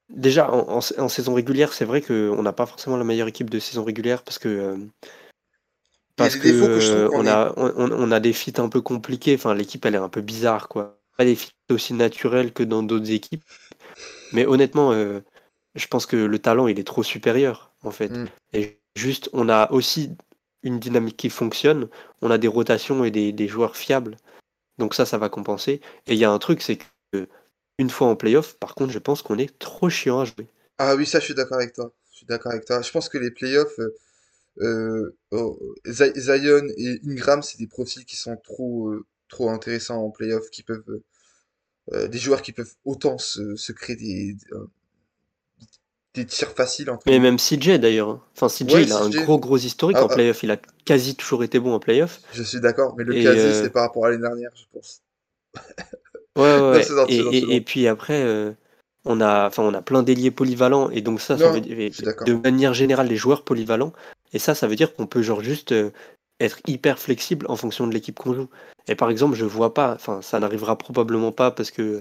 déjà en, en- en saison régulière, c'est vrai qu'on n'a pas forcément la meilleure équipe de saison régulière parce que euh, parce que euh, qu'on on a on, a des feats un peu compliqués. Enfin, l'équipe elle est un peu bizarre quoi. Pas des feats aussi naturels que dans d'autres équipes. Mais honnêtement, euh, je pense que le talent il est trop supérieur en fait. Hmm. Et juste, on a aussi une dynamique qui fonctionne. On a des rotations et des, des joueurs fiables. Donc ça, ça va compenser. Et il y a un truc, c'est que une fois en playoff, par contre, je pense qu'on est trop chiant à jouer. Ah oui, ça, je suis d'accord avec toi. Je suis d'accord avec toi. Je pense que les playoffs, euh, euh, oh, Zi- Zion et Ingram, c'est des profils qui sont trop, euh, trop intéressants en playoff, qui peuvent, euh, des joueurs qui peuvent autant se, se créer des, des tirs faciles, entre Mais même CJ d'ailleurs. hein. Enfin, CJ, Ouais, il a un gros gros historique Ah, en ah, playoff. Il a quasi toujours été bon en playoff. je suis d'accord, mais le Et quasi, c'est par rapport à l'année dernière, je pense. Ouais, ouais, Non, ouais. c'est gentil, Et, gentil, puis après, euh, on a, enfin, on a plein d'ailiers polyvalents. Et donc ça, veut dire, de manière générale, les joueurs polyvalents. Et ça, ça veut dire qu'on peut genre juste euh, être hyper flexible en fonction de l'équipe qu'on joue. Et par exemple, je vois pas, enfin, ça n'arrivera probablement pas parce que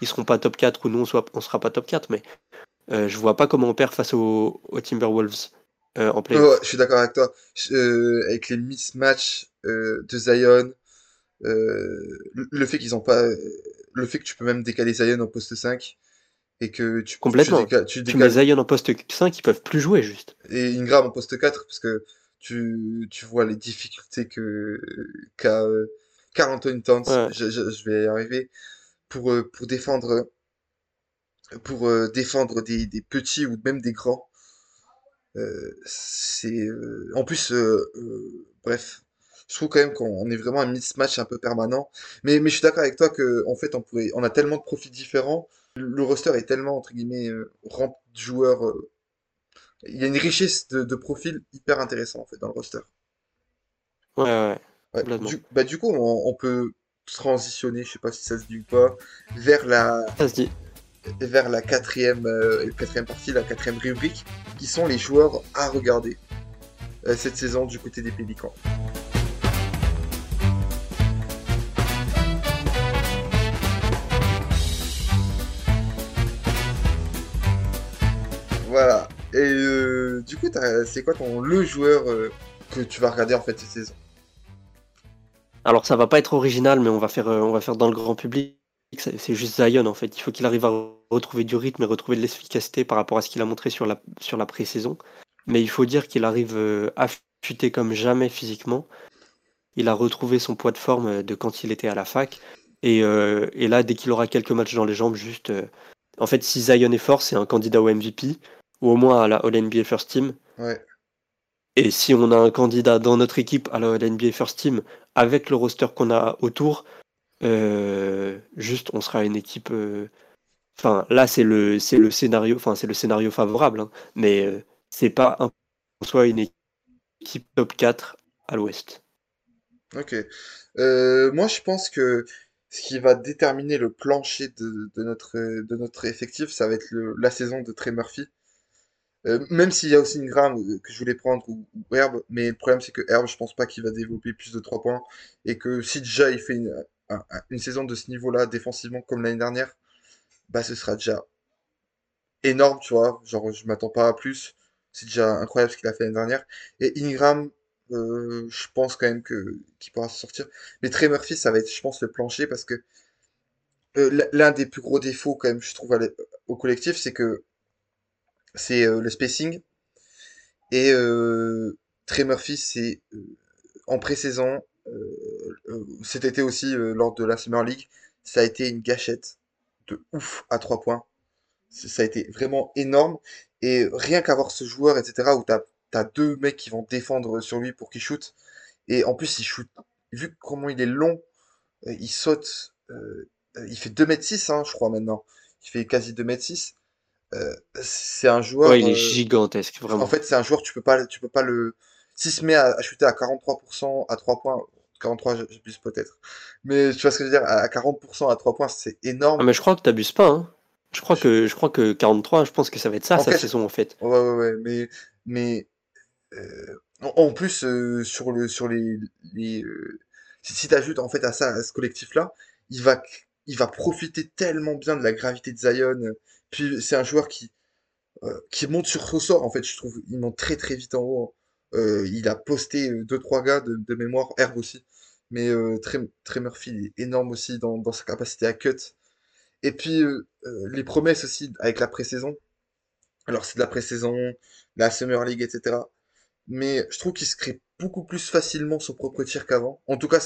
ils seront pas top 4 ou nous on, soit, on sera pas top 4, mais euh, je vois pas comment on perd face aux, aux Timberwolves euh, en playoff. je suis d'accord avec toi. Euh, avec les mismatchs euh, de Zion, euh, le fait qu'ils ont pas, le fait que tu peux même décaler Zion en poste 5 et que tu, tu Complètement. décales, tu Tu mets décales Zion en poste 5, ils peuvent plus jouer juste. et Ingram en poste 4 parce que tu, tu vois les difficultés que qu'a Karl Anthony Towns, Ouais. je, je, je vais y arriver, pour, euh, pour défendre, pour euh, défendre des, des petits ou même des grands. Euh, c'est en plus, euh, euh, bref, je trouve quand même qu'on est vraiment un mismatch un peu permanent. Mais, mais je suis d'accord avec toi que en fait, on pourrait, on a tellement de profils différents. Le roster est tellement entre guillemets euh, rempli de joueurs. euh, il y a une richesse de, de profils hyper intéressant en fait dans le roster. Ouais, ouais, Ouais. complètement. Du, bah, du coup, on, on peut transitionner, je sais pas si ça se dit ou pas, vers la, Ça se dit. vers la quatrième, euh, quatrième partie, la quatrième rubrique, qui sont les joueurs à regarder euh, cette saison du côté des Pélicans. Voilà. Et euh, du coup, c'est quoi ton le joueur euh, que tu vas regarder en fait cette saison? Alors ça va pas être original, mais on va faire, euh, dans le grand public. C'est juste Zion en fait. Il faut qu'il arrive à retrouver du rythme et retrouver de l'efficacité par rapport à ce qu'il a montré sur la, sur pré-saison. Mais il faut dire qu'il arrive affûté comme jamais physiquement. Il a retrouvé son poids de forme de quand il était à la fac. Et, et là, dès qu'il aura quelques matchs dans les jambes, juste. En fait, si Zion est fort, c'est un candidat au MVP, ou au moins à la All-NBA First Team. Ouais. Et si on a un candidat dans notre équipe à la All-NBA First Team, avec le roster qu'on a autour, euh, juste on sera une équipe. euh, Enfin, là, c'est le, c'est le scénario, enfin, c'est le scénario favorable, hein, mais euh, c'est pas un soit une équipe top 4 à l'ouest. Ok. Euh, moi, je pense que ce qui va déterminer le plancher de, de notre, de notre effectif, ça va être le- la saison de Trey Murphy. Euh, même s'il y a aussi Ingram euh, que je voulais prendre ou, Herb, mais le problème c'est que Herb, je pense pas qu'il va développer plus de 3 points et que si déjà il fait une, un- un- une saison de ce niveau-là défensivement comme l'année dernière, bah ce sera déjà énorme, tu vois. Genre, je m'attends pas à plus. C'est déjà incroyable ce qu'il a fait l'année dernière. Et Ingram, euh, je pense quand même qu'il pourra se sortir. Mais Trey Murphy, ça va être, je pense, le plancher parce que l'un des plus gros défauts quand même, je trouve, au collectif, c'est que c'est euh, le spacing. Et euh, Trey Murphy, c'est euh, en pré-saison, cet été aussi, lors de la Summer League, ça a été une gâchette de ouf à 3 points. Ça a été vraiment énorme. Et rien qu'avoir ce joueur, etc., où t'as, t'as deux mecs qui vont défendre sur lui pour qu'il shoot. Et en plus, il shoot, vu comment il est long, il saute, il fait deux mètres six hein, je crois, maintenant. Il fait quasi deux mètres six Euh, c'est un Ouais, joueur, il est euh, gigantesque, en vraiment. fait, c'est un joueur, tu peux pas, tu peux pas le, s'il se met à, shooter à 43% à 3 points, 43, j'abuse peut-être. Mais tu vois ce que je veux dire, à 40% à 3 points, c'est énorme. Ah, mais je crois que t'abuses pas, hein. Je crois que, je crois que 43, je pense que ça va être ça, sa saison, en fait. Ouais, ouais, ouais, mais, mais, euh, en plus, euh, sur le, sur les, les euh, si, si t'ajoutes, en fait, à ça, à ce collectif-là, il va, il va profiter tellement bien de la gravité de Zion. Puis, c'est un joueur qui, qui monte sur ressort, en fait, je trouve. Il monte très, très vite en haut. Euh, il a posté euh, deux trois gars de, mémoire, Herb aussi. Mais euh, Trey, Murphy est énorme aussi dans, sa capacité à cut. Et puis les promesses aussi avec la pré-saison. Alors c'est de la pré-saison, la Summer League, etc. Mais je trouve qu'il se crée beaucoup plus facilement son propre tir qu'avant. En tout cas,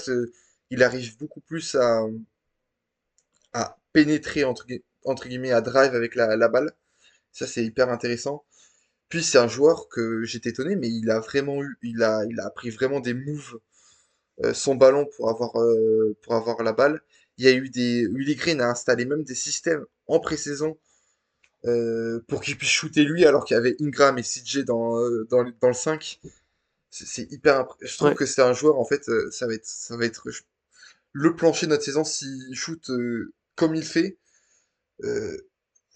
il arrive beaucoup plus à, à pénétrer entre, entre guillemets, à drive avec la, la balle. Ça c'est hyper intéressant. Puis c'est un joueur que j'étais étonné, mais il a vraiment eu, il a, il a appris vraiment des moves, euh, son ballon pour avoir, euh, pour avoir la balle. Il y a eu des, Willy Green a installé même des systèmes en pré-saison euh, pour qu'il puisse shooter lui, alors qu'il y avait Ingram et CJ dans, dans, dans le 5. C'est hyper, je trouve que c'est un joueur en fait, ça va être, ça va être le plancher de notre saison s'il shoot il fait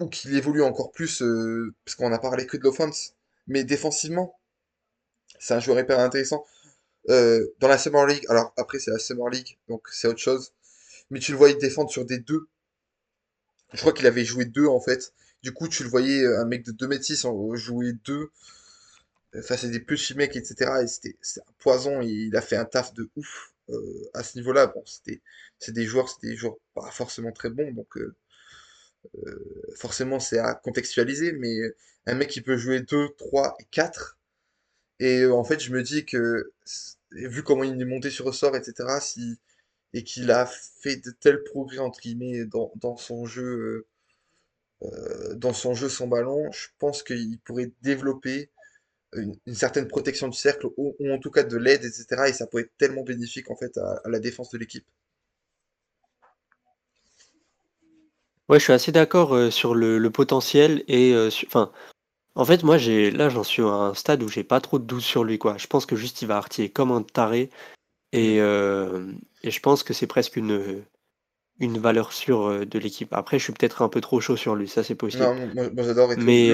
ou qu'il évolue encore plus, euh, parce qu'on a parlé que de l'offense, mais défensivement, c'est un joueur hyper intéressant. Euh, dans la Summer League, alors après c'est la Summer League, donc c'est autre chose, mais tu le voyais défendre sur des deux. Je crois qu'il avait joué deux en fait. Du coup, tu le voyais, euh, un mec de 2 mètres 6 jouer deux face à des petits mecs, etc. Et c'était poison, il a fait un taf de ouf à ce niveau-là. Bon, c'était c'est des joueurs, c'était des joueurs pas forcément très bons, donc euh, forcément, c'est à contextualiser, mais un mec qui peut jouer 2, 3 et 4. Et euh, en fait, je me dis que, vu comment il est monté sur ressort, etc., si, et qu'il a fait de tels progrès, entre guillemets, dans, dans son jeu, euh, dans son jeu son ballon, je pense qu'il pourrait développer une, certaine protection du cercle, ou, en tout cas de l'aide, etc., et ça pourrait être tellement bénéfique, en fait, à la défense de l'équipe. Ouais, je suis assez d'accord, sur le potentiel et enfin, en fait, moi, j'ai là, j'en suis à un stade où j'ai pas trop de doutes sur lui, quoi. Je pense que juste il va artiller comme un taré et et je pense que c'est presque une, une valeur sûre, de l'équipe. Après, je suis peut-être un peu trop chaud sur lui, ça, c'est possible. Non, moi j'adore Mais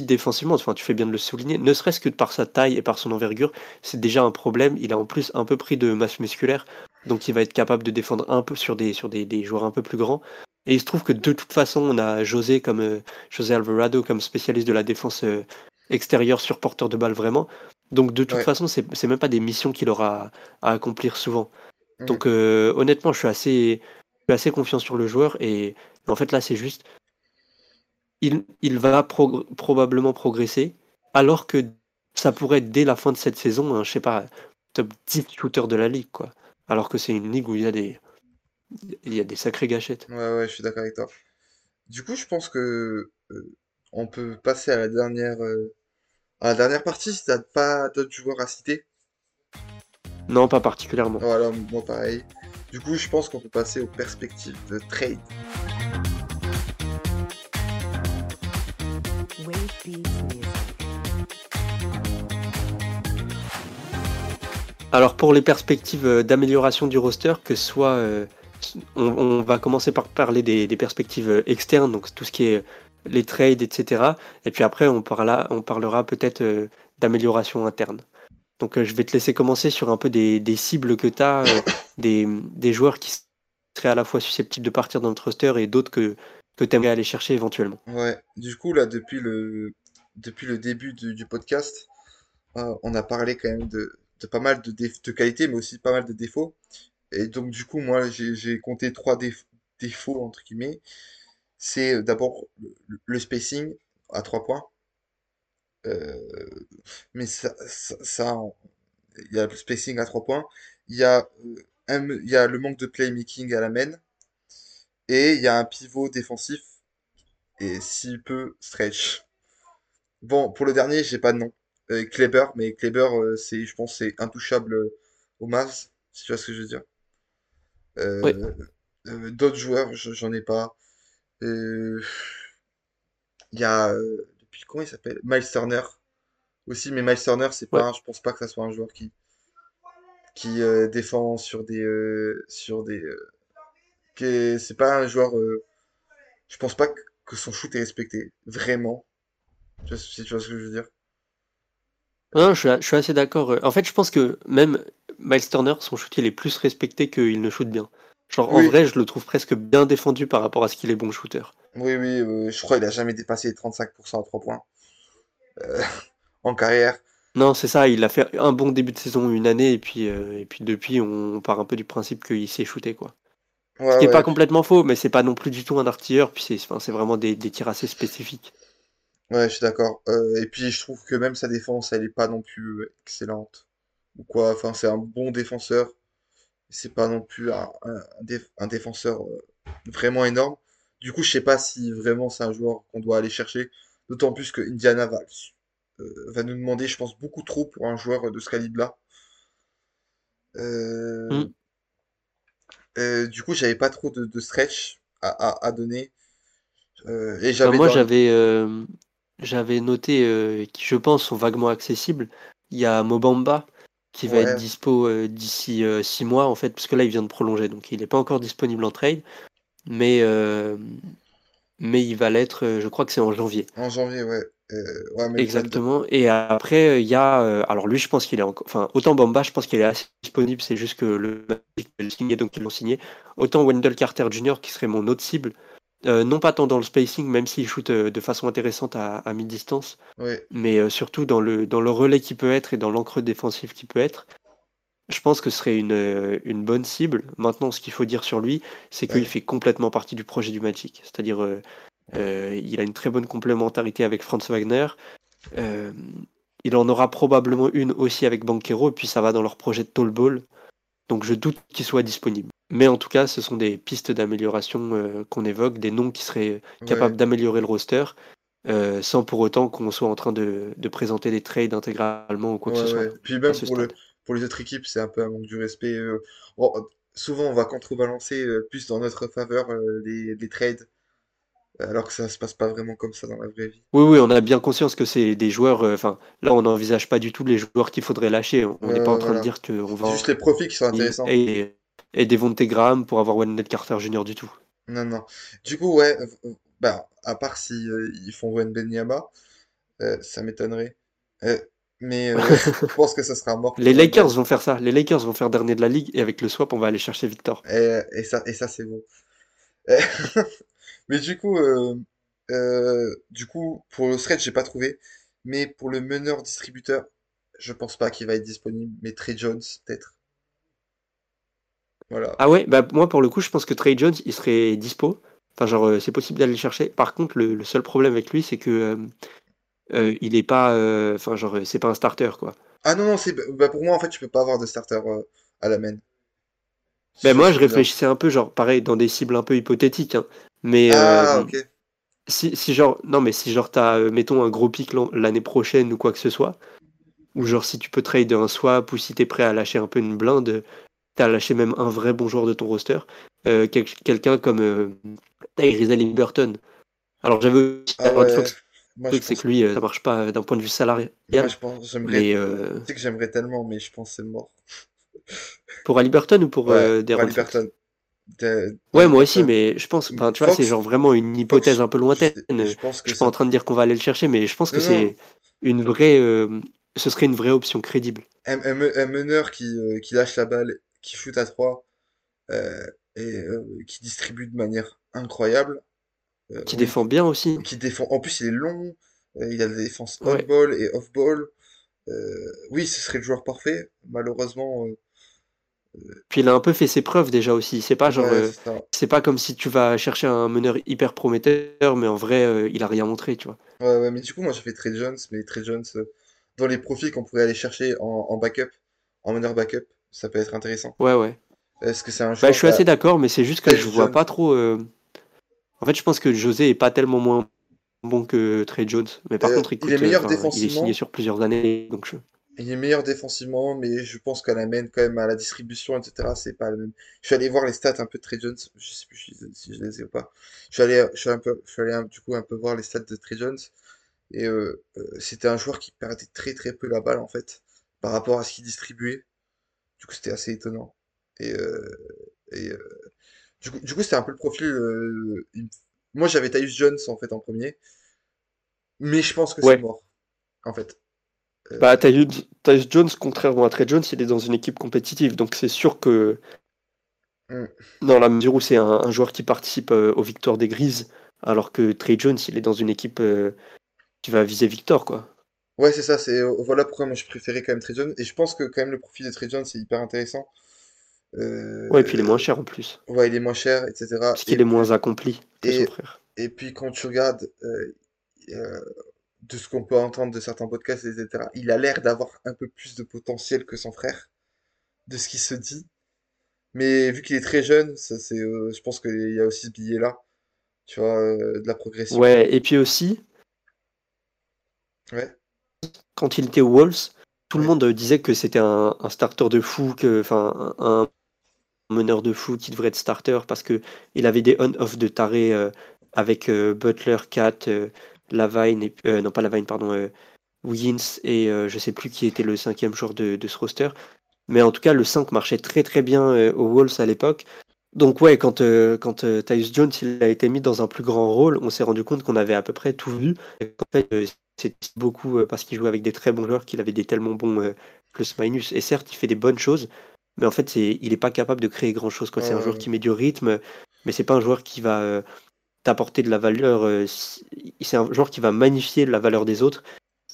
défensivement, enfin, tu fais bien de le souligner, ne serait-ce que par sa taille et par son envergure, c'est déjà un problème. Il a en plus un peu pris de masse musculaire, donc il va être capable de défendre un peu sur des, sur des, des joueurs un peu plus grands. Et il se trouve que de toute façon, on a José comme euh, José Alvarado comme spécialiste de la défense euh, extérieure sur porteur de balle vraiment. Donc de toute façon, c'est même pas des missions qu'il aura à, accomplir souvent. Mmh. Donc euh, honnêtement, je suis assez, assez confiant sur le joueur et en fait là, c'est juste il, va probablement progresser, alors que ça pourrait être dès la fin de cette saison, hein, je sais pas, top 10 shooter de la ligue, quoi. Alors que c'est une ligue où il y a des, il y a des sacrées gâchettes. Ouais, ouais, je suis d'accord avec toi. Du coup, je pense que euh, on peut passer à la dernière, euh, à la dernière partie si t'as pas d'autres joueurs à citer. Non, pas particulièrement. Voilà, moi pareil. Du coup, je pense qu'on peut passer aux perspectives de trade. Alors pour les perspectives euh, d'amélioration du roster, que soit, euh, on, va commencer par parler des, perspectives euh, externes, donc tout ce qui est les trades, etc. Et puis après, on, parlera, on parlera peut-être d'amélioration interne. Donc je vais te laisser commencer sur un peu des, cibles que tu as, des, des, joueurs qui seraient à la fois susceptibles de partir dans notre roster et d'autres que, que tu aimerais aller chercher éventuellement. Ouais, du coup, là, depuis le, depuis le début du, podcast, on a parlé quand même de, pas mal de, de mais aussi pas mal de défauts. Et donc, du coup, moi, j'ai compté trois défauts, entre guillemets. C'est euh, d'abord le, spacing à trois points. Euh, mais ça, ça, il y a le spacing à trois points. Il y a, il y a le manque de playmaking à la main. Et il y a un pivot défensif et si peu stretch. Bon, pour le dernier, j'ai pas de nom. Euh, Kleber, mais Kleber, euh, c'est, je pense, c'est intouchable euh, au Mavs, si tu vois ce que je veux dire. d'autres joueurs, j'en ai pas. Il y a, depuis comment il s'appelle? Miles Turner. aussi, mais Miles Turner, c'est pas, je pense pas que ça soit un joueur qui, qui euh, défend sur des, euh, sur des, euh, c'est pas un joueur, je pense pas que, que son shoot est respecté, vraiment. Si tu vois ce que je veux dire. Non, je suis, je suis assez d'accord. En fait, je pense que même Miles Turner, son shoot, il est plus respecté qu'il ne shoot bien. Genre, en vrai, je le trouve presque bien défendu par rapport à ce qu'il est bon shooter. oui, oui, euh, je crois qu'il a jamais dépassé les 35% à 3 points euh, en carrière. Non, c'est ça, il a fait un bon début de saison une année, et puis, euh, et puis depuis, on part un peu du principe qu'il s'est shooté, quoi. Ce qui est pas complètement faux, mais c'est pas non plus du tout un artilleur, puis c'est enfin, c'est vraiment des, des tirs assez spécifiques. Ouais, je suis d'accord. Euh, et puis je trouve que même sa défense, elle est pas non plus euh, excellente ou quoi. Enfin, c'est un bon défenseur. C'est pas non plus un, un, un déf- un défenseur euh, vraiment énorme. Du coup, je sais pas si vraiment c'est un joueur qu'on doit aller chercher. D'autant plus que Indiana va, euh, va nous demander, je pense, beaucoup trop pour un joueur de ce calibre-là. Euh, euh, du coup, j'avais pas trop de, de stretch à, à, à donner. Euh, et Bah, j'avais moi, dans... j'avais euh, j'avais noté, euh, qui je pense sont vaguement accessibles. Il y a Mobamba qui va être dispo euh, d'ici euh, six mois, en fait, parce que là, il vient de prolonger, donc il n'est pas encore disponible en trade, mais, euh, mais il va l'être, euh, je crois que c'est en janvier. en janvier, ouais. Euh, mais. Exactement. Et après, il y a. euh, alors lui, je pense qu'il est encore. Enfin, autant Bamba, je pense qu'il est assez disponible, c'est juste que le le signer, donc ils l'ont signé. Autant Wendell Carter Jr., qui serait mon autre cible. Euh, non pas tant dans le spacing, même s'il shoot euh, de façon intéressante à, à mi-distance, Ouais, mais euh, surtout dans le, dans le relais qu'il peut être et dans l'encre défensif qu'il peut être. Je pense que ce serait une, une bonne cible. Maintenant, ce qu'il faut dire sur lui, c'est qu'il ouais, fait complètement partie du projet du Magic. C'est-à-dire, il a une très bonne complémentarité avec Franz Wagner. Il en aura probablement une aussi avec Banquero, et puis ça va dans leur projet de tall ball. Donc je doute qu'il soit disponible. Mais en tout cas, ce sont des pistes d'amélioration euh, qu'on évoque, des noms qui seraient ouais, capables d'améliorer le roster, euh, sans pour autant qu'on soit en train de, de présenter des trades intégralement ou quoi que ce ouais, soit ouais. Puis même pour le, pour les autres équipes, c'est un peu un manque du respect. euh. Bon, souvent, on va contrebalancer plus dans notre faveur les, les trades, alors que ça se passe pas vraiment comme ça dans la vraie vie. Oui, oui, on a bien conscience que c'est des joueurs. euh, Enfin, là, on n'envisage pas du tout les joueurs qu'il faudrait lâcher. On n'est pas en train de dire qu'on C'est va juste les profits qui sont intéressants. et, et Devontae Graham pour avoir Wendell Carter Jr. du tout. Non, non. Du coup, ouais, bah, à part si euh, ils font Wembanyama, euh, ça m'étonnerait. Mais je pense que ça sera mort Les. Lakers vont faire ça. Les Lakers vont faire dernier de la ligue et avec le swap, on va aller chercher Victor. Et, et ça, et ça c'est beau. Mais du coup, euh, euh, du coup, pour le stretch, j'ai pas trouvé. Mais pour le meneur distributeur, je pense pas qu'il va être disponible. Mais Trey Jones, peut-être. Voilà. Ah ouais, bah moi pour le coup, je pense que Trey Jones, il serait dispo. Enfin, genre, euh, c'est possible d'aller le chercher. Par contre, le, le seul problème avec lui, c'est que euh, il est pas. Enfin, genre, c'est pas un starter, quoi. Ah non, non, c'est bah, pour moi, en fait, tu peux pas avoir de starter à la main. Ben moi, je réfléchissais un peu, genre, pareil, dans des cibles un peu hypothétiques. hein. Mais Ah, euh, si, si genre, non, mais si genre t'as, euh, mettons, un gros pic l'an- l'année prochaine ou quoi que ce soit, ou genre si tu peux trade un swap ou si t'es prêt à lâcher un peu une blinde, t'as lâché même un vrai bon joueur de ton roster, euh, quel- quelqu'un comme euh, Tyrese. Alors j'avais aussi Ah Aaron ouais. Fox, Moi, le je truc c'est pense. que lui, euh, ça marche pas d'un point de vue salarial, Moi, je pense. J'aimerais. mais euh, Tu sais que j'aimerais tellement, mais je pense que c'est mort. pour Haliburton ou pour Ouais, pour De'Aaron De- Ouais, moi aussi, mais je pense, enfin, tu vois, c'est genre vraiment une hypothèse un peu lointaine. Je je pense que suis pas en train de dire qu'on va aller le chercher, mais je pense que c'est une vraie, euh, ce serait une vraie option crédible, Un, un me- un meneur qui, euh, qui lâche la balle, qui shoot à 3 euh, et qui distribue de manière incroyable. Qui défend bien aussi. qui défend. En plus, il est long. il a des défenses Ouais. on-ball et off-ball. Oui, ce serait le joueur parfait. Malheureusement, Puis il a un peu fait ses preuves déjà aussi. C'est pas genre, ouais, euh, c'est pas comme si tu vas chercher un meneur hyper prometteur, mais en vrai, euh, il a rien montré, tu vois. Ouais, ouais, mais du coup, moi, j'ai fait Trey Jones, mais Trey Jones, euh, dans les profils qu'on pourrait aller chercher en, en backup, en meneur backup, ça peut être intéressant. Ouais, ouais. Est-ce que c'est un Bah, je suis assez d'accord, mais c'est juste que je Seth vois Jones? pas trop. En fait, je pense que José est pas tellement moins bon que Trey Jones. Mais par contre, il est meilleur enfin, il est signé défensivement, sur plusieurs années, donc je... il est meilleur défensivement, mais je pense la main, quand même, à la distribution, etc., c'est pas le même. Je suis allé voir les stats un peu de Trey Jones, je sais plus si je les ai ou pas. Je suis allé, je suis un peu, je suis allé du coup un peu voir les stats de Trey Jones, Et euh, euh, c'était un joueur qui perdait très très peu la balle en fait, par rapport à ce qu'il distribuait. Du coup, c'était assez étonnant. Et, euh, et euh, du coup, du coup, c'était un peu le profil. euh, Moi, j'avais Tyus Jones en fait en premier, mais je pense que c'est mort en fait. Euh, Bah, Tyus Jones, contrairement à Trey Jones, il est dans une équipe compétitive. Donc c'est sûr que hmm. dans la mesure où c'est un, un joueur qui participe euh, aux victoires des Grises, alors que Trey Jones, il est dans une équipe euh, qui va viser victor, quoi. Ouais, c'est ça. C'est euh, voilà pourquoi moi je préférais quand même Trey Jones. Et je pense que quand même le profil de Trey Jones c'est hyper intéressant. Ouais, et puis il est moins cher en plus. ouais, il est moins cher, etc. Parce Et qu'il est moins accompli que son et frère. et puis quand tu regardes de ce qu'on peut entendre de certains podcasts, etc. Il a l'air d'avoir un peu plus de potentiel que son frère, de ce qui se dit. Mais vu qu'il est très jeune, ça c'est, euh, je pense qu'il y a aussi ce billet-là, tu vois, euh, de la progression. Ouais, et puis aussi, Ouais, quand il était aux Wolves, tout le monde disait que c'était un, un starter de fou, que, enfin, un, un meneur de fou qui devrait être starter parce que il avait des on-off de taré euh, avec Butler, Cat, Lavine, et, euh, non pas Lavine, pardon, euh, Wiggins et euh, je sais plus qui était le cinquième joueur de, de ce roster. Mais en tout cas, le 5 marchait très très bien euh, aux Wolves à l'époque. Donc ouais, quand, quand Tyus Jones il a été mis dans un plus grand rôle, on s'est rendu compte qu'on avait à peu près tout vu. Et qu'en fait, c'est beaucoup parce qu'il jouait avec des très bons joueurs qu'il avait des tellement bons plus-minus. Et certes, il fait des bonnes choses, mais en fait, il n'est pas capable de créer grand-chose. ouais, C'est un joueur qui met du rythme, mais c'est pas un joueur qui va t'apporter de la valeur. euh, c'est un joueur qui va magnifier la valeur des autres,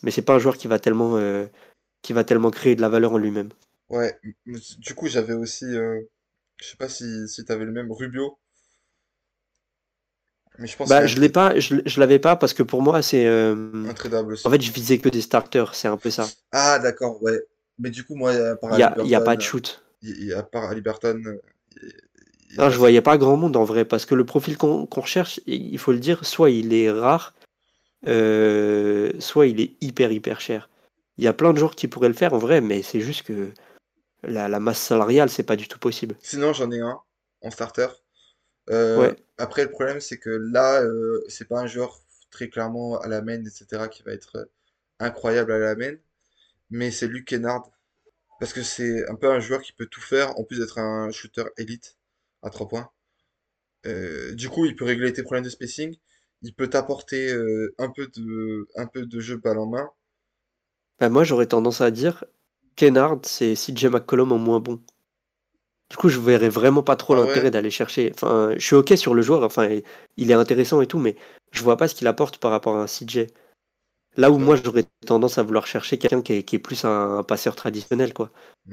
mais c'est pas un joueur qui va tellement, euh, qui va tellement créer de la valeur en lui-même. Ouais, du coup j'avais aussi, euh, je sais pas si, si t'avais le même Rubio, mais je pense Bah, est je l'ai pas, je, je l'avais pas parce que pour moi, c'est. euh, intradable En aussi. fait, je visais que des starters, c'est un peu ça. Ah d'accord, ouais. Mais du coup moi, Il y a, y a pas de shoot. il- part Haliburton, euh, il il Non, je voyais pas grand monde en vrai, parce que le profil qu'on recherche, il faut le dire, soit il est rare, euh, soit il est hyper hyper cher. Il y a plein de joueurs qui pourraient le faire en vrai, mais c'est juste que la, la masse salariale, c'est pas du tout possible. Sinon j'en ai un en starter. Euh, Ouais, après, le problème, c'est que là, euh, c'est pas un joueur très clairement à la main, etc., qui va être euh, incroyable à la main, mais c'est Luke Kennard. Parce que c'est un peu un joueur qui peut tout faire, en plus d'être un shooter élite à 3 points. Euh, du coup, il peut régler tes problèmes de spacing, il peut t'apporter euh, un peu de, un peu de jeu balle en main. Bah, moi j'aurais tendance à dire Kennard, c'est CJ McCollum en moins bon. Du coup, je verrais vraiment pas trop Ah l'intérêt ouais? d'aller chercher. Enfin, je suis ok sur le joueur, enfin, il est intéressant et tout, mais je vois pas ce qu'il apporte par rapport à un CJ. Là où moi j'aurais tendance à vouloir chercher quelqu'un qui est, qui est plus un, un passeur traditionnel, quoi.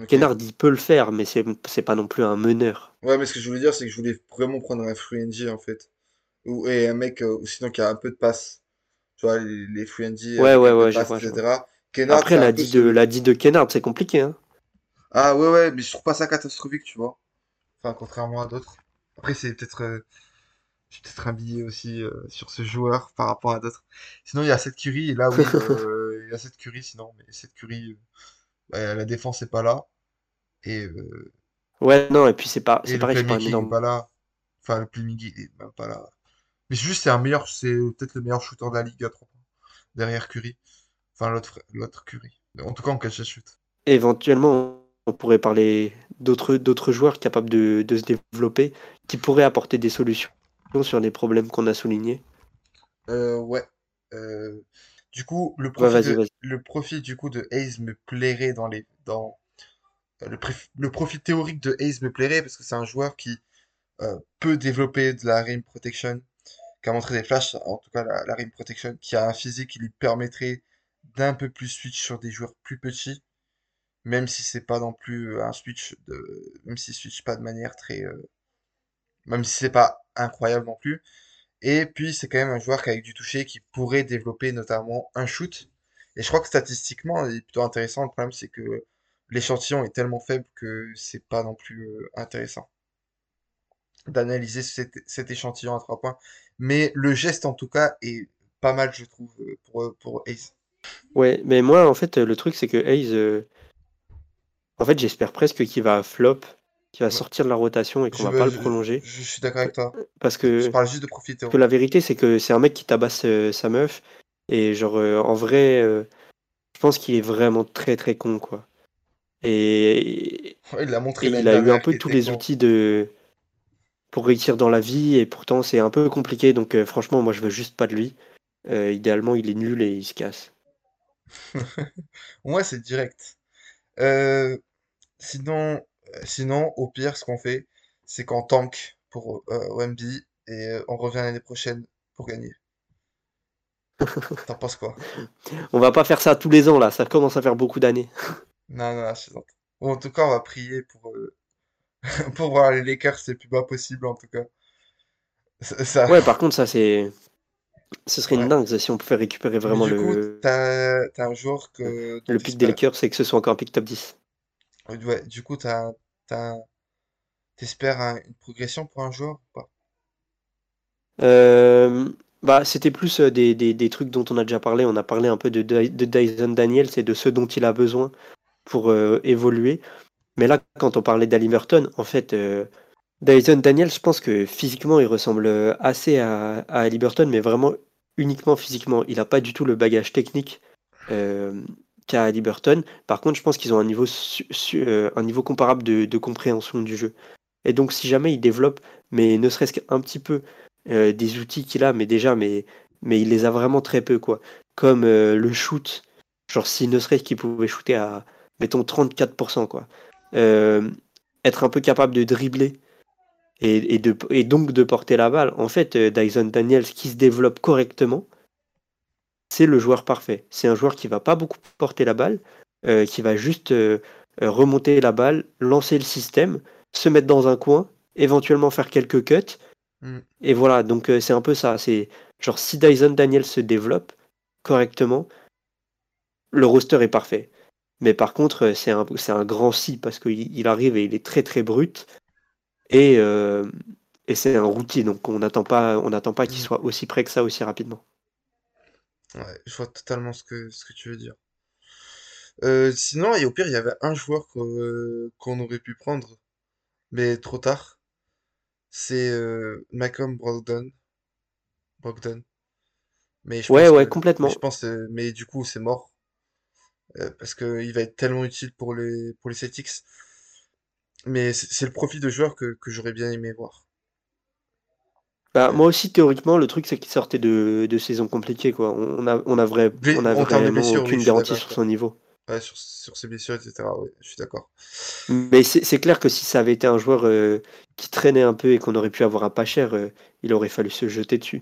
Kennard, il peut le faire, mais c'est pas non plus un meneur. Ouais, mais ce que je voulais dire, c'est que je voulais vraiment prendre un free NG, en fait. Ou, et un mec, euh, sinon qui a un peu de passe. Tu vois, les, les free NG Ouais, ouais, ouais, passe, vois, vois. etc. Kennard, Après, la peu dit de, ce... la dit de Kennard, c'est compliqué, hein. Ah ouais, ouais, mais je trouve pas ça catastrophique, tu vois. Enfin, contrairement à d'autres. Après, c'est peut-être... euh, je suis peut-être un billet aussi euh, sur ce joueur par rapport à d'autres. Sinon, il y a cette Curry, et là, oui, euh, il y a cette Curry, sinon, mais cette Curry, euh, bah, la défense est pas là. Et, euh, Ouais, non, et puis c'est pas, c'est pareil, pas énorme. pas là. Enfin, le playmaking il est même pas là. Mais juste, c'est un meilleur, c'est peut-être le meilleur shooter de la ligue à 3 points. Derrière Curry. Enfin, l'autre, l'autre Curry. En tout cas, en catch and shoot. Éventuellement, on pourrait parler d'autres d'autres joueurs capables de, de se développer, qui pourraient apporter des solutions sur les problèmes qu'on a soulignés. Euh, ouais. Euh, du coup, le Ouais, profil le du coup de Hayes me plairait dans les, dans, euh, le, le profil théorique de Hayes me plairait parce que c'est un joueur qui euh, peut développer de la rim protection, qui a montré des flashs, en tout cas la, la rim protection, qui a un physique qui lui permettrait d'un peu plus switch sur des joueurs plus petits, même si c'est pas non plus un switch de, même s'il switch pas de manière très, euh, même si c'est pas incroyable non plus. Et puis, c'est quand même un joueur qui, avec du toucher, qui pourrait développer notamment un shoot. Et je crois que statistiquement, il est plutôt intéressant. Le problème, c'est que l'échantillon est tellement faible que c'est pas non plus euh, intéressant d'analyser cet, échantillon à trois points. Mais le geste, en tout cas, est pas mal, je trouve, euh, pour, pour Ace. Ouais, mais moi, en fait, le truc, c'est que euh, en fait, j'espère presque qu'il va flop, qu'il va Ouais. sortir de la rotation et qu'on Je, va veux- pas le je, prolonger. je suis d'accord avec toi. Parce Je que, parle juste de profil parce que la vérité, c'est que c'est un mec qui tabasse euh, sa meuf, Et genre, euh, en vrai, euh, je pense qu'il est vraiment très très con, quoi. Et, il a montré et il a eu un peu tous les outils de pour réussir dans la vie, et pourtant c'est un peu compliqué, donc franchement, moi je veux juste pas de lui. idéalement, il est nul et il se casse. Moi, c'est direct. sinon, sinon, au pire, ce qu'on fait, c'est qu'on tank pour OMB et on revient l'année prochaine pour gagner. T'en penses quoi? On va pas faire ça tous les ans là, ça commence à faire beaucoup d'années. Non, non, je en tout cas, on va prier pour, euh, pour voir les Lakers le plus bas possible, en tout cas. Ça, Ouais, par contre, ça c'est. Ce serait une dingue si on pouvait récupérer vraiment du coup, le. t'as, t'as un joueur que, Le pic des Lakers, c'est que ce soit encore un pic top 10. Du coup, t'as, t'espères une progression pour un joueur ou pas? Euh, bah, c'était plus euh, des, des, des, trucs dont on a déjà parlé. On a parlé un peu de, de Dyson Daniels et de ce dont il a besoin pour euh, évoluer. Mais là, quand on parlait d'Ali Merton, en fait, Dyson Daniels, je pense que physiquement, il ressemble assez à, à Ali Burton, mais vraiment uniquement physiquement. Il n'a pas du tout le bagage technique Ali Burton. Par contre, je pense qu'ils ont un niveau, un niveau comparable de, compréhension du jeu. Et donc, si jamais il développe, mais ne serait-ce qu'un petit peu, euh, des outils qu'il a, mais déjà, mais, mais il les a vraiment très peu, quoi. Comme euh, le shoot, genre si ne serait-ce qu'il pouvait shooter à, mettons, 34%, quoi. Euh, être un peu capable de dribbler et, de, et donc de porter la balle. En fait, Dyson Daniels, qui se développe correctement, c'est le joueur parfait. C'est un joueur qui va pas beaucoup porter la balle, qui va juste remonter la balle, lancer le système, se mettre dans un coin, éventuellement faire quelques cuts, Mm. Et voilà, donc euh, c'est un peu ça. C'est genre si Dyson Daniel se développe correctement, le roster est parfait. Mais par contre, euh, c'est un, c'est un grand si parce qu'il il arrive et il est très très brut. Et, euh, et c'est un routier, donc on n'attend pas, on n'attend pas qu'il mm. soit aussi près que ça aussi rapidement. Ouais, je vois totalement ce que, ce que tu veux dire. sinon, et au pire, il y avait un joueur qu'on aurait pu prendre, mais trop tard c'est euh, Malcolm Brogdon. Brogdon. Mais je ouais, ouais, complètement. je pense, euh, mais du coup, c'est mort. Euh, parce qu'il va être tellement utile pour les, pour les Celtics. Mais c'est le profil de joueur que, que j'aurais bien aimé voir. Bah, moi aussi, théoriquement, le truc, c'est qu'il sortait de, de saison compliquée. Quoi. On a, on a, vrai, on a vraiment aucune garantie sur son niveau. Ouais, sur, sur ses blessures, etc. Ouais, je suis d'accord. Mais c'est clair que si ça avait été un joueur euh, qui traînait un peu et qu'on aurait pu avoir à pas cher, euh, il aurait fallu se jeter dessus.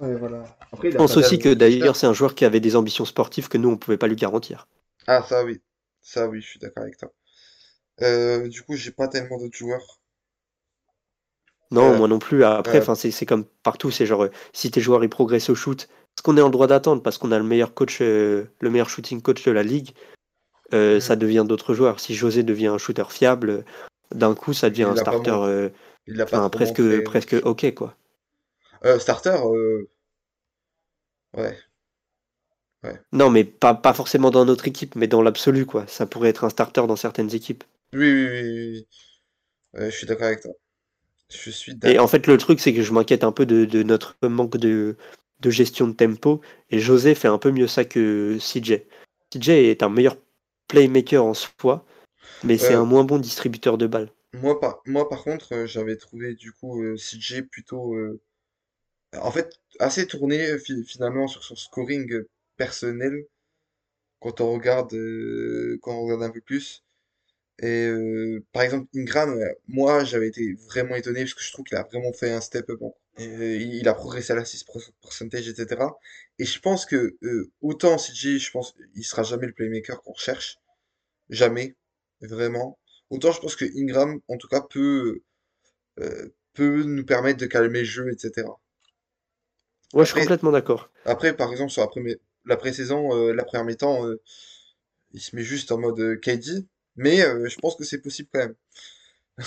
Ouais, voilà. Après, je pense aussi que d'ailleurs, c'est un joueur qui avait des ambitions sportives que nous, on pouvait pas lui garantir. Ah, ça oui. Ça oui, je suis d'accord avec toi. Euh, du coup, j'ai pas tellement d'autres joueurs. Non, moi non plus. Après, enfin, c'est comme partout. C'est genre, si tes joueurs ils progressent au shoot, ce qu'on est en droit d'attendre? Parce qu'on a le meilleur coach, euh, le meilleur shooting coach de la ligue. Euh, ça devient d'autres joueurs. Si José devient un shooter fiable, d'un coup, ça devient un starter il a pas presque, presque ok quoi. Euh, starter, ouais. ouais. Non, mais pas, pas forcément dans notre équipe, mais dans l'absolu quoi. Ça pourrait être un starter dans certaines équipes. Oui, oui, oui. oui. je suis d'accord avec toi. Je suis Et en fait, le truc, c'est que je m'inquiète un peu de notre manque de, de gestion de tempo. Et José fait un peu mieux ça que CJ. CJ est un meilleur playmaker en soi, mais c'est euh, un moins bon distributeur de balles. Moi par, moi, par contre, euh, j'avais trouvé du coup euh, CJ plutôt. en fait, assez tourné finalement sur son scoring personnel quand on regarde, quand on regarde un peu plus. Et par exemple, Ingram, moi j'avais été vraiment étonné parce que je trouve qu'il a vraiment fait un step up euh, il a progressé à l'assist percentage, etc. Et je pense que euh, autant CJ, je pense, il sera jamais le playmaker qu'on recherche, jamais, vraiment. Autant je pense que Ingram, en tout cas, peut euh, peut nous permettre de calmer le jeu, etc. Ouais, je suis complètement d'accord. Après, par exemple, sur la, la pré-saison, la première mi-temps, il se met juste en mode KD, mais je pense que c'est possible quand même.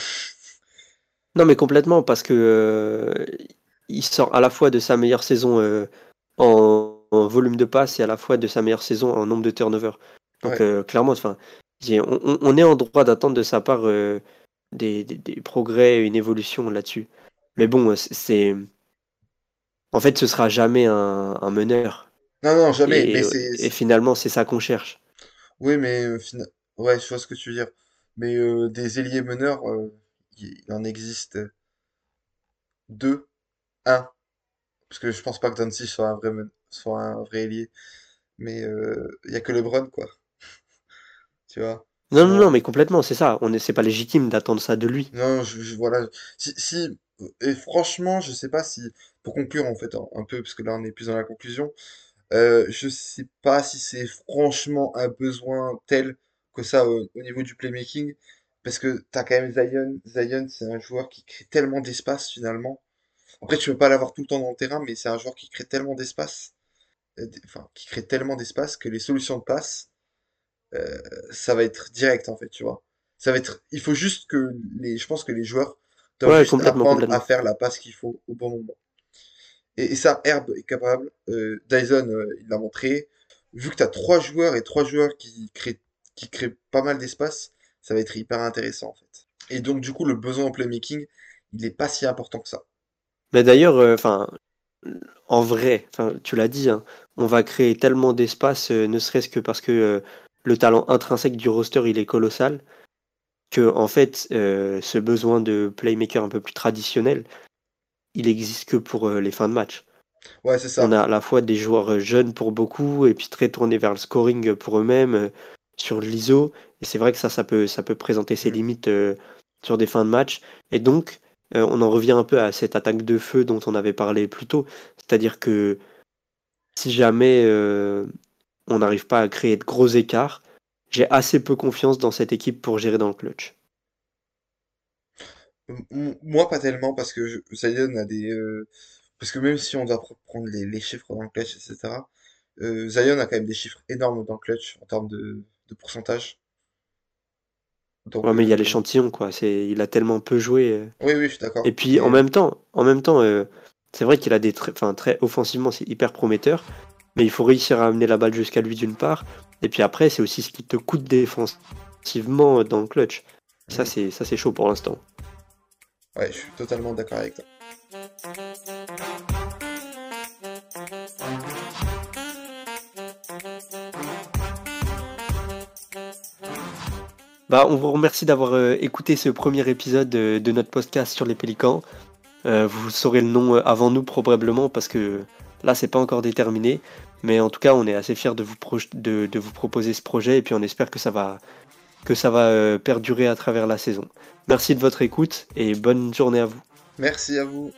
Non, mais complètement, parce que il sort à la fois de sa meilleure saison euh, en, volume de passe et à la fois de sa meilleure saison en nombre de turnovers. Donc euh, clairement, enfin, on, est en droit d'attendre de sa part euh, des, progrès, une évolution là-dessus. Mais bon, c'est en fait, ce sera jamais un, meneur. Non, non, jamais. Et, Mais euh, et finalement, c'est ça qu'on cherche. Oui, mais euh, fina- ouais, je vois ce que tu veux dire. Mais euh, des ailiers meneurs, euh, il il en existe deux, un. Parce que je pense pas que Doncic soit un vrai men- soit un vrai ailier. Mais euh, il y a que LeBron, quoi. Tu vois? Non, non, non, mais complètement, c'est ça. On est, c'est pas légitime d'attendre ça de lui. non, je, je- voilà. Si, si, et franchement, je sais pas si, pour conclure en fait un, un peu, parce que là on est plus dans la conclusion, euh, je sais pas si c'est franchement un besoin tel que ça au, au niveau du playmaking, parce que t'as quand même Zion. Zion, c'est un joueur qui crée tellement d'espace finalement. Après, tu peux pas l'avoir tout le temps dans le terrain, mais c'est un joueur qui crée tellement d'espace, euh, enfin, qui crée tellement d'espace que les solutions de passe, euh, ça va être direct en fait, tu vois. Ça va être, il faut juste que les, je pense que les joueurs doivent Ouais, juste complètement, apprendre à faire la passe qu'il faut au bon moment. Et, et ça, Herb est capable. Euh, Dyson, euh, il l'a montré. Vu que tu as trois joueurs et trois joueurs qui créent, qui créent pas mal d'espace, ça va être hyper intéressant en fait. Et donc du coup, le besoin en playmaking, il est pas si important que ça. Mais d'ailleurs, euh, en vrai, tu l'as dit, hein, on va créer tellement d'espace, euh, ne serait-ce que parce que euh, le talent intrinsèque du roster, il est colossal, que en fait, ce besoin de playmaker un peu plus traditionnel, il existe que pour les fins de match. Ouais, c'est On ça. a à la fois des joueurs jeunes pour beaucoup et puis très tournés vers le scoring pour eux-mêmes sur l'ISO. Et c'est vrai que ça, ça peut, ça peut présenter ses Mm. limites euh, sur des fins de match. Et donc, euh, on en revient un peu à cette attaque de feu dont on avait parlé plus tôt. C'est-à-dire que si jamais euh, on n'arrive pas à créer de gros écarts, j'ai assez peu confiance dans cette équipe pour gérer dans le clutch. Moi, pas tellement, parce que je- Zion a des... Parce que même si on doit pr- prendre les, les chiffres dans le clutch, etc., euh, Zion a quand même des chiffres énormes dans le clutch en termes de, de pourcentage. Ouais, Donc, mais il y a euh, l'échantillon, quoi. C'est, il a tellement peu joué. euh, oui, oui, je suis Et d'accord. puis en même temps, en même temps, euh, c'est vrai qu'il a des très, enfin très offensivement, c'est hyper prometteur, mais il faut réussir à amener la balle jusqu'à lui d'une part, et puis après c'est aussi ce qui te coûte défensivement dans le clutch. Ça mm, c'est ça c'est chaud pour l'instant. ouais, je suis totalement d'accord avec toi. Bah on vous remercie d'avoir euh, écouté ce premier épisode euh, de notre podcast sur les Pélicans. Euh, vous saurez le nom avant nous probablement parce que là c'est pas encore déterminé, mais en tout cas on est assez fiers de vous de, vous proposer ce projet et puis on espère que ça va que ça va perdurer à travers la saison. Merci de votre écoute et bonne journée à vous. Merci à vous.